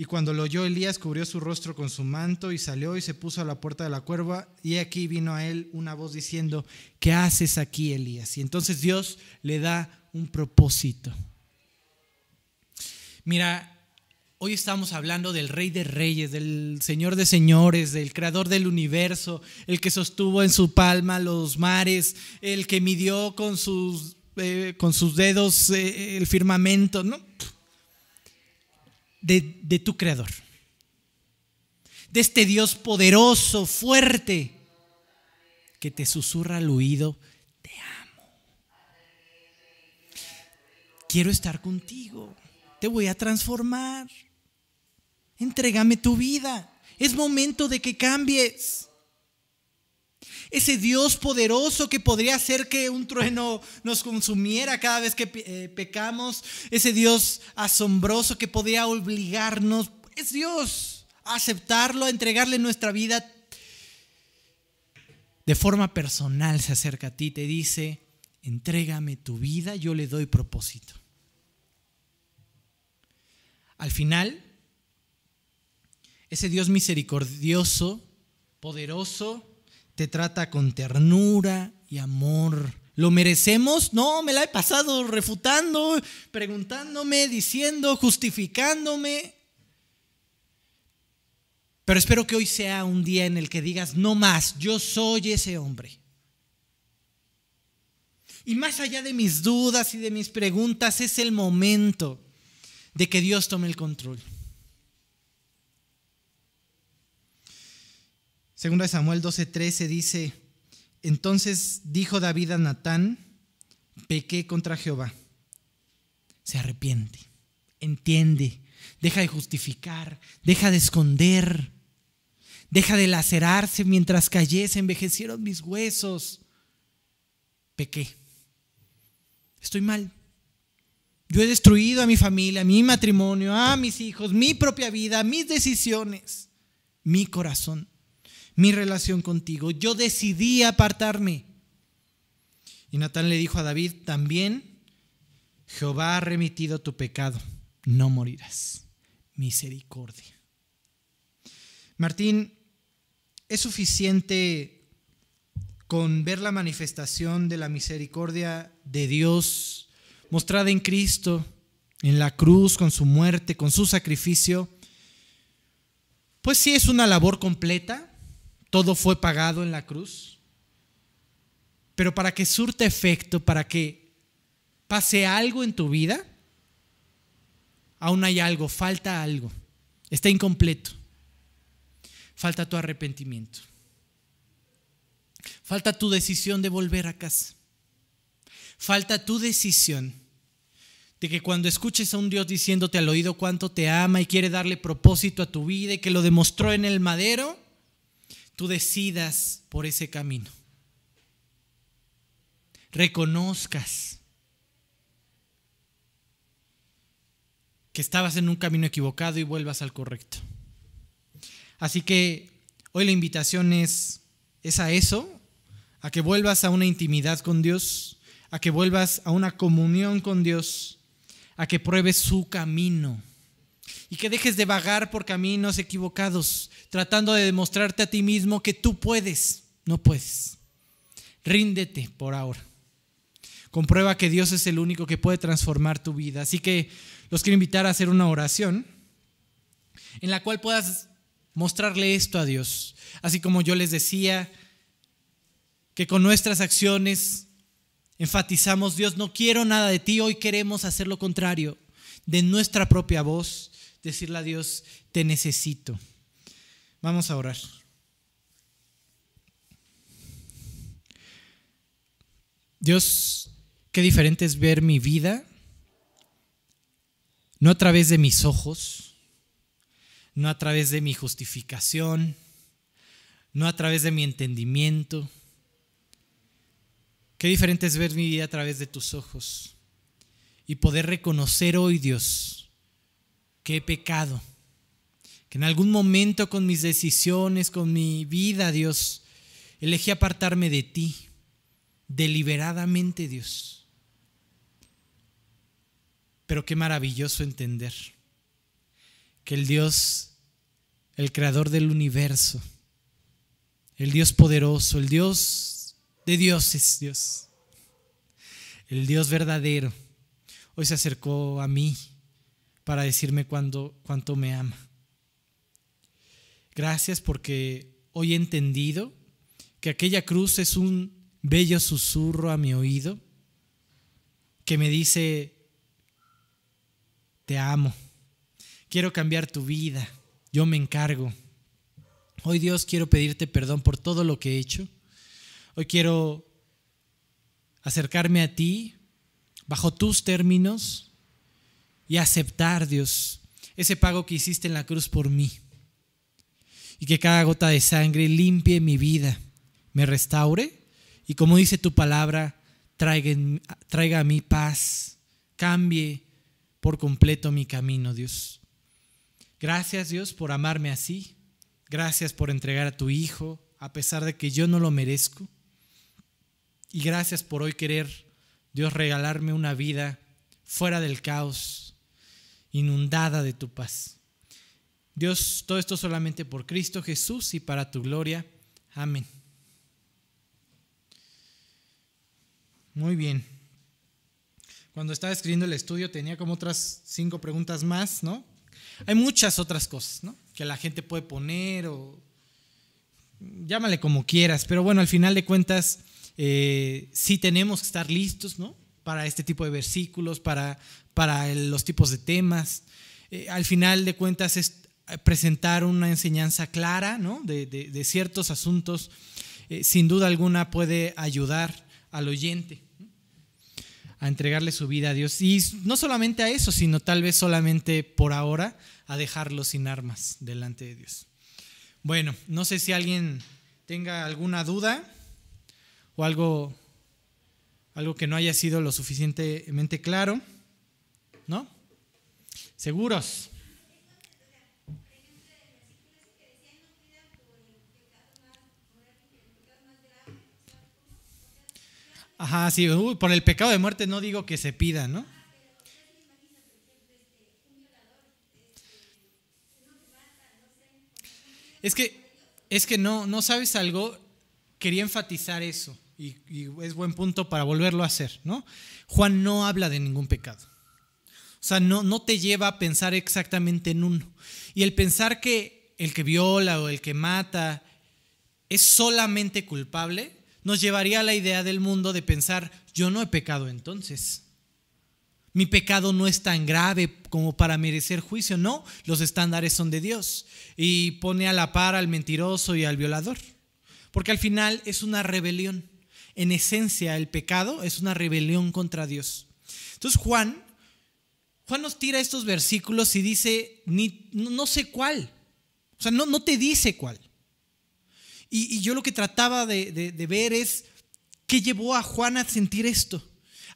Y cuando lo oyó Elías, cubrió su rostro con su manto y salió y se puso a la puerta de la cuerva. Y aquí vino a él una voz diciendo, ¿qué haces aquí, Elías? Y entonces Dios le da un propósito. Mira, hoy estamos hablando del Rey de Reyes, del Señor de Señores, del Creador del universo, el que sostuvo en su palma los mares, el que midió con sus, eh, con sus dedos eh, el firmamento, ¿no? De, tu creador, de este Dios poderoso, fuerte, que te susurra al oído, te amo. Quiero estar contigo, te voy a transformar. Entrégame tu vida. Es momento de que cambies. Ese Dios poderoso que podría hacer que un trueno nos consumiera cada vez que eh, pecamos. Ese Dios asombroso que podría obligarnos. Es Dios. A aceptarlo, a entregarle nuestra vida. De forma personal se acerca a ti, te dice, entrégame tu vida, yo le doy propósito. Al final, ese Dios misericordioso, poderoso, te trata con ternura y amor. ¿Lo merecemos? No, me la he pasado refutando, preguntándome, diciendo, justificándome. Pero espero que hoy sea un día en el que digas, no más, yo soy ese hombre. Y más allá de mis dudas y de mis preguntas, es el momento de que Dios tome el control. Segunda de Samuel 12:13 dice, entonces dijo David a Natán, pequé contra Jehová. Se arrepiente, entiende, deja de justificar, deja de esconder, deja de lacerarse mientras callé, se envejecieron mis huesos. Pequé. Estoy mal. Yo he destruido a mi familia, mi matrimonio, a mis hijos, mi propia vida, mis decisiones, mi corazón, mi relación contigo. Yo decidí apartarme. Y Natán le dijo a David, también Jehová ha remitido tu pecado, no morirás. Misericordia. Martín, es suficiente con ver la manifestación de la misericordia de Dios mostrada en Cristo, en la cruz, con su muerte, con su sacrificio, pues sí es una labor completa, todo fue pagado en la cruz, pero para que surta efecto, para que pase algo en tu vida, aún hay algo, falta algo, está incompleto, falta tu arrepentimiento. Falta tu decisión de volver a casa. Falta tu decisión de que cuando escuches a un Dios diciéndote al oído cuánto te ama y quiere darle propósito a tu vida y que lo demostró en el madero, tú decidas por ese camino. Reconozcas que estabas en un camino equivocado y vuelvas al correcto. Así que hoy la invitación es, es a eso, a que vuelvas a una intimidad con Dios, a que vuelvas a una comunión con Dios, a que pruebes su camino y que dejes de vagar por caminos equivocados, tratando de demostrarte a ti mismo que tú puedes, no puedes. Ríndete por ahora. Comprueba que Dios es el único que puede transformar tu vida. Así que los quiero invitar a hacer una oración en la cual puedas mostrarle esto a Dios. Así como yo les decía, que con nuestras acciones enfatizamos, Dios, no quiero nada de ti, hoy queremos hacer lo contrario, de nuestra propia voz, decirle a Dios, te necesito. Vamos a orar. Dios, qué diferente es ver mi vida, no a través de mis ojos, no a través de mi justificación, no a través de mi entendimiento, Qué diferente es ver mi vida a través de tus ojos y poder reconocer hoy, Dios, que he pecado, que en algún momento con mis decisiones, con mi vida, Dios, elegí apartarme de ti, deliberadamente, Dios. Pero qué maravilloso entender que el Dios, el creador del universo, el Dios poderoso, el Dios de Dios es Dios. El Dios verdadero. Hoy se acercó a mí para decirme cuánto me ama. Gracias porque hoy he entendido que aquella cruz es un bello susurro a mi oído que me dice, te amo, quiero cambiar tu vida, yo me encargo. Hoy Dios quiero pedirte perdón por todo lo que he hecho Hoy quiero acercarme a ti bajo tus términos y aceptar, Dios, ese pago que hiciste en la cruz por mí. Y que cada gota de sangre limpie mi vida, me restaure y como dice tu palabra, traiga, traiga a mí paz, cambie por completo mi camino, Dios. Gracias, Dios, por amarme así. Gracias por entregar a tu Hijo, a pesar de que yo no lo merezco. Y gracias por hoy querer, Dios, regalarme una vida fuera del caos inundada de tu paz. Dios, todo esto solamente por Cristo Jesús y para tu gloria. Amén. Muy bien. Cuando estaba escribiendo el estudio tenía como otras cinco preguntas más, ¿no? Hay muchas otras cosas, ¿no? Que la gente puede poner o llámale como quieras, pero bueno, al final de cuentas eh, sí tenemos que estar listos, ¿no? Para este tipo de versículos, para, para los tipos de temas. Eh, al final de cuentas es presentar una enseñanza clara, ¿no? De, ciertos asuntos, eh, sin duda alguna puede ayudar al oyente a entregarle su vida a Dios. Y no solamente a eso, sino tal vez solamente por ahora a dejarlo sin armas delante de Dios. Bueno, no sé si alguien tenga alguna duda o algo, algo que no haya sido lo suficientemente claro. ¿No? ¿Seguros? Ajá, sí, por el pecado de muerte no digo que se pida, ¿no? Es que, es que no, no sabes algo, quería enfatizar eso y, es buen punto para volverlo a hacer, ¿no? Juan no habla de ningún pecado. O sea, no, no te lleva a pensar exactamente en uno. Y el pensar que el que viola o el que mata es solamente culpable, nos llevaría a la idea del mundo de pensar, yo no he pecado entonces. Mi pecado no es tan grave como para merecer juicio, no, los estándares son de Dios. Y pone a la par al mentiroso y al violador. Porque al final es una rebelión. En esencia, el pecado es una rebelión contra Dios. Entonces Juan, Juan nos tira estos versículos y dice, no, sé cuál. O sea, no te dice cuál. Y, yo lo que trataba de, ver es qué llevó a Juan a sentir esto.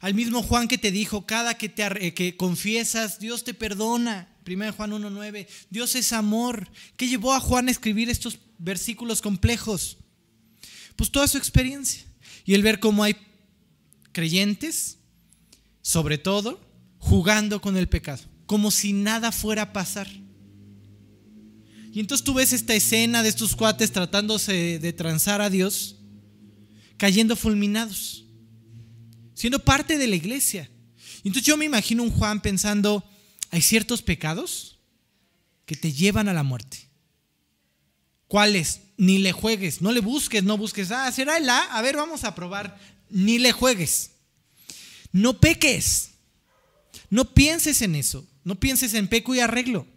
Al mismo Juan que te dijo, cada que, te, que confiesas, Dios te perdona. 1 Juan 1.9, Dios es amor. ¿Qué llevó a Juan a escribir estos versículos complejos? Pues toda su experiencia. Y el ver cómo hay creyentes, sobre todo, jugando con el pecado, como si nada fuera a pasar. Y entonces tú ves esta escena de estos cuates tratándose de transar a Dios, cayendo fulminados, siendo parte de la iglesia. Y entonces yo me imagino un Juan pensando, hay ciertos pecados que te llevan a la muerte. ¿Cuáles? Ni le juegues, no le busques, no busques, ah, será el A, a ver, vamos a probar, ni le juegues. No peques, no pienses en eso, no pienses en peco y arreglo.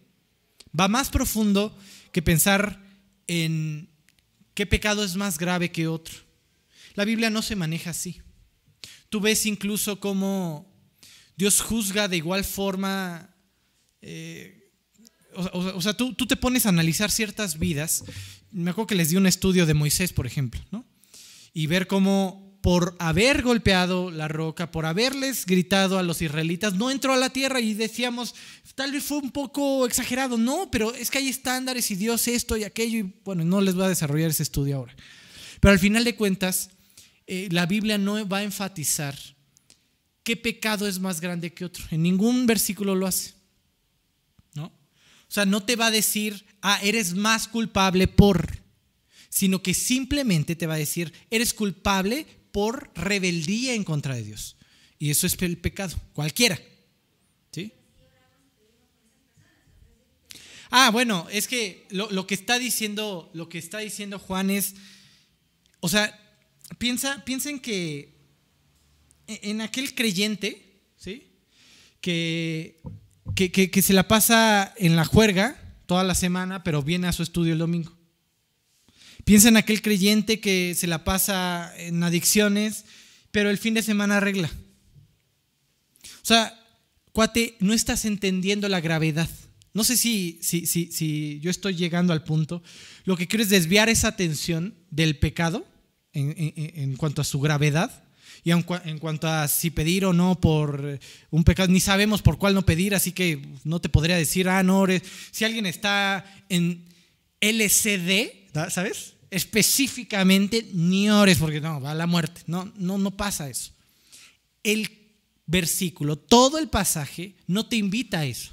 Va más profundo que pensar en qué pecado es más grave que otro. La Biblia no se maneja así. Tú ves incluso cómo Dios juzga de igual forma. Eh, o, sea, tú, tú, te pones a analizar ciertas vidas. Me acuerdo que les di un estudio de Moisés, por ejemplo, ¿no? Y ver cómo por haber golpeado la roca, por haberles gritado a los israelitas, no entró a la tierra y decíamos, tal vez fue un poco exagerado, no, pero es que hay estándares y Dios esto y aquello, y bueno, no les voy a desarrollar ese estudio ahora. Pero al final de cuentas, eh, la Biblia no va a enfatizar qué pecado es más grande que otro, en ningún versículo lo hace, ¿no? O sea, no te va a decir, ah, eres más culpable por, sino que simplemente te va a decir, eres culpable por rebeldía en contra de Dios. Y eso es el pecado, cualquiera. ¿Sí? Ah, bueno, es que lo, que está diciendo, lo que está diciendo Juan es, o sea, piensa, piensen que en aquel creyente, ¿sí? Que, que, que se la pasa en la juerga toda la semana, pero viene a su estudio el domingo. Piensa en aquel creyente que se la pasa en adicciones, pero el fin de semana arregla. O sea, cuate, no estás entendiendo la gravedad. No sé si, si, si, si yo estoy llegando al punto. Lo que quiero es desviar esa atención del pecado en, cuanto a su gravedad y en, en, cuanto a si pedir o no por un pecado, ni sabemos por cuál no pedir, así que no te podría decir, ah, no, si alguien está en LCD, ¿sabes? Específicamente ni ores porque no, va a la muerte. No, no, no pasa eso. El versículo, todo el pasaje no te invita a eso.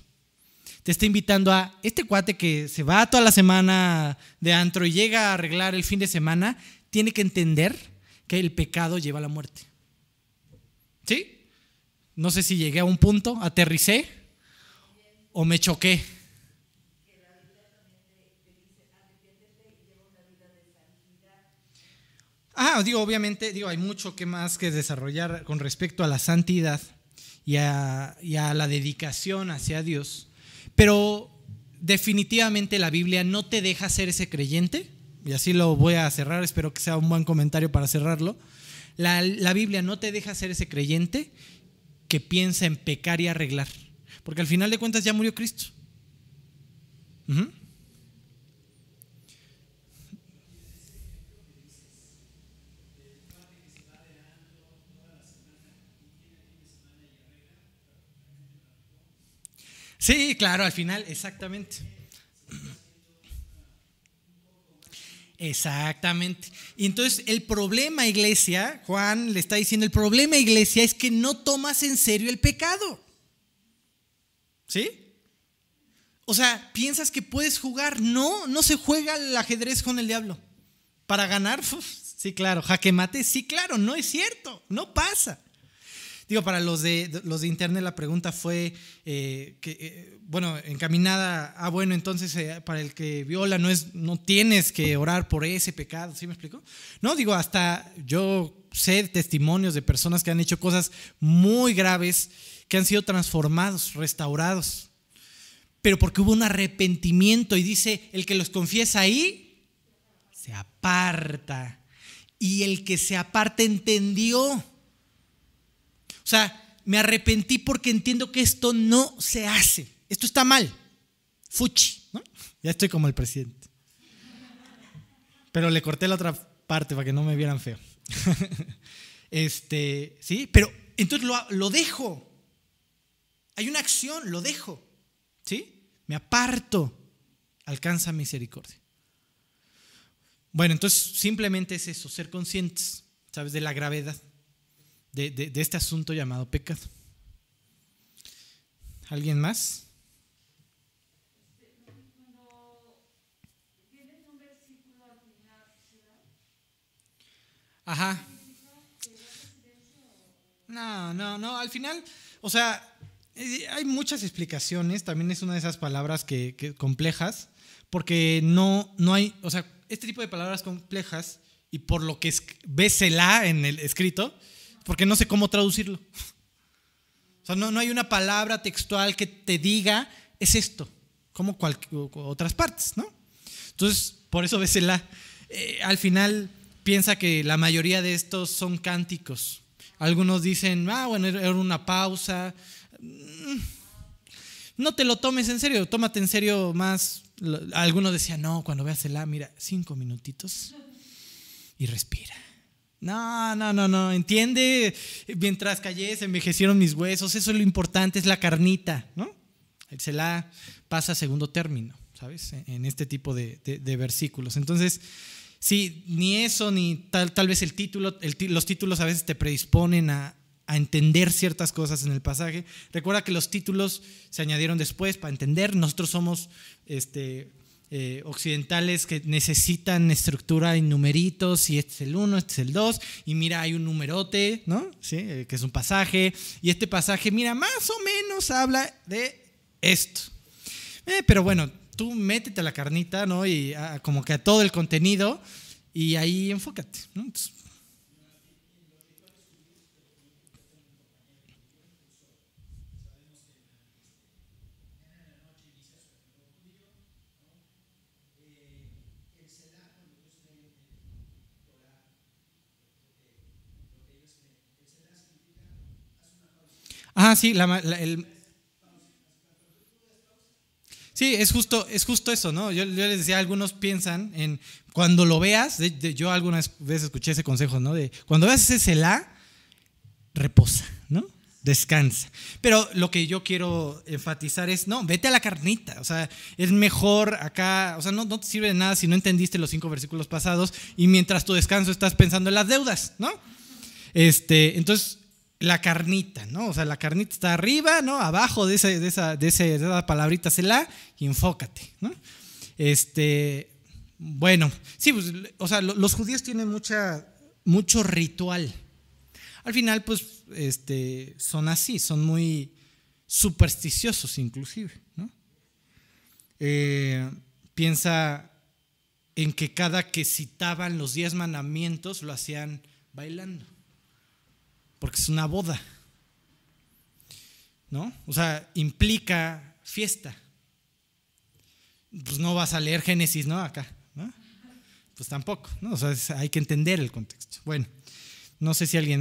te está invitando a este cuate que se va toda la semana de antro y llega a arreglar el fin de semana, tiene que entender que el pecado lleva a la muerte. ¿Sí? No sé si llegué a un punto, aterricé o me choqué. Ah, digo, obviamente, digo, hay mucho que más que desarrollar con respecto a la santidad y a, la dedicación hacia Dios, pero definitivamente la Biblia no te deja ser ese creyente, y así lo voy a cerrar, espero que sea un buen comentario para cerrarlo. La, Biblia no te deja ser ese creyente que piensa en pecar y arreglar, porque al final de cuentas ya murió Cristo. Sí, claro, al final, exactamente. Exactamente. Y entonces el problema, iglesia, Juan le está diciendo, el problema, iglesia, es que no tomas en serio el pecado. ¿Sí? O sea, piensas que puedes jugar. No, no se juega el ajedrez con el diablo. Para ganar, sí, claro. Jaque mate, sí, claro. No es cierto. No pasa. Digo, para los de, los de internet la pregunta fue, eh, que, eh, bueno, encaminada, ah, bueno, entonces eh, para el que viola no, es, no tienes que orar por ese pecado, ¿sí me explico? No, digo, hasta yo sé testimonios de personas que han hecho cosas muy graves, que han sido transformados, restaurados, pero porque hubo un arrepentimiento y dice, el que los confiesa ahí, se aparta. Y el que se aparta entendió o sea, me arrepentí porque entiendo que esto no se hace. Esto está mal. Fuchi, ¿no? Ya estoy como el presidente. Pero le corté la otra parte para que no me vieran feo. Este, sí, pero entonces lo, lo dejo. Hay una acción, lo dejo. ¿Sí? Me aparto. Alcanza misericordia. Bueno, entonces simplemente es eso, ser conscientes, ¿sabes? De la gravedad de, este asunto llamado pecado. ¿Alguien más? Ajá. No, no, no, al final, o sea, eh, hay muchas explicaciones, también es una de esas palabras que, complejas, porque no, no hay, o sea, este tipo de palabras complejas y por lo que es, ves el A en el escrito, porque no sé cómo traducirlo. O sea, no, hay una palabra textual que te diga, es esto, como otras partes, ¿no? Entonces, por eso ves la, eh, al final piensa que la mayoría de estos son cánticos. Algunos dicen, ah, bueno, era una pausa. Mm, no te lo tomes en serio, tómate en serio más. Algunos decían, no, cuando veas el A, mira, cinco minutitos y respira. No, no, no, no. Entiende, mientras callé se envejecieron mis huesos. Eso es lo importante, es la carnita, ¿no? Se la pasa a segundo término, ¿sabes? En este tipo de, versículos. Entonces, sí, ni eso, ni tal, tal vez el título, los títulos a veces te predisponen a, a entender ciertas cosas en el pasaje. Recuerda que los títulos se añadieron después para entender. Nosotros somos este, eh, occidentales que necesitan estructura en numeritos, y este es el 1, este es el 2, y mira, hay un numerote, ¿no? ¿Sí? Eh, que es un pasaje, y este pasaje, mira, más o menos habla de esto. Eh, pero bueno, tú métete a la carnita, ¿no? Y como que a todo el contenido, y ahí enfócate, ¿no? Ah, sí, el... Sí, es justo, es justo eso, ¿no? Yo, les decía, algunos piensan en cuando lo veas, yo algunas veces escuché ese consejo, ¿no? De cuando veas ese Selah, reposa, ¿no? Descansa. Pero lo que yo quiero enfatizar es, no, vete a la carnita. O sea, es mejor acá, o sea, no, no te sirve de nada si no entendiste los cinco versículos pasados y mientras tu descanso estás pensando en las deudas, ¿no? Este, entonces, la carnita, ¿no? O sea, la carnita está arriba, ¿no? Abajo de, esa, de, esa, de, esa palabrita se la y enfócate, ¿no? Este, bueno, sí, pues, o sea, los judíos tienen mucha, mucho ritual. Al final, pues, este, son así, son muy supersticiosos inclusive, ¿no? Eh, piensa en que cada que citaban los diez mandamientos lo hacían bailando, porque es una boda, ¿no? O sea, implica fiesta. Pues no vas a leer Génesis, ¿no? Acá, ¿no? Pues tampoco, ¿no? O sea, hay que entender el contexto. Bueno, no sé si alguien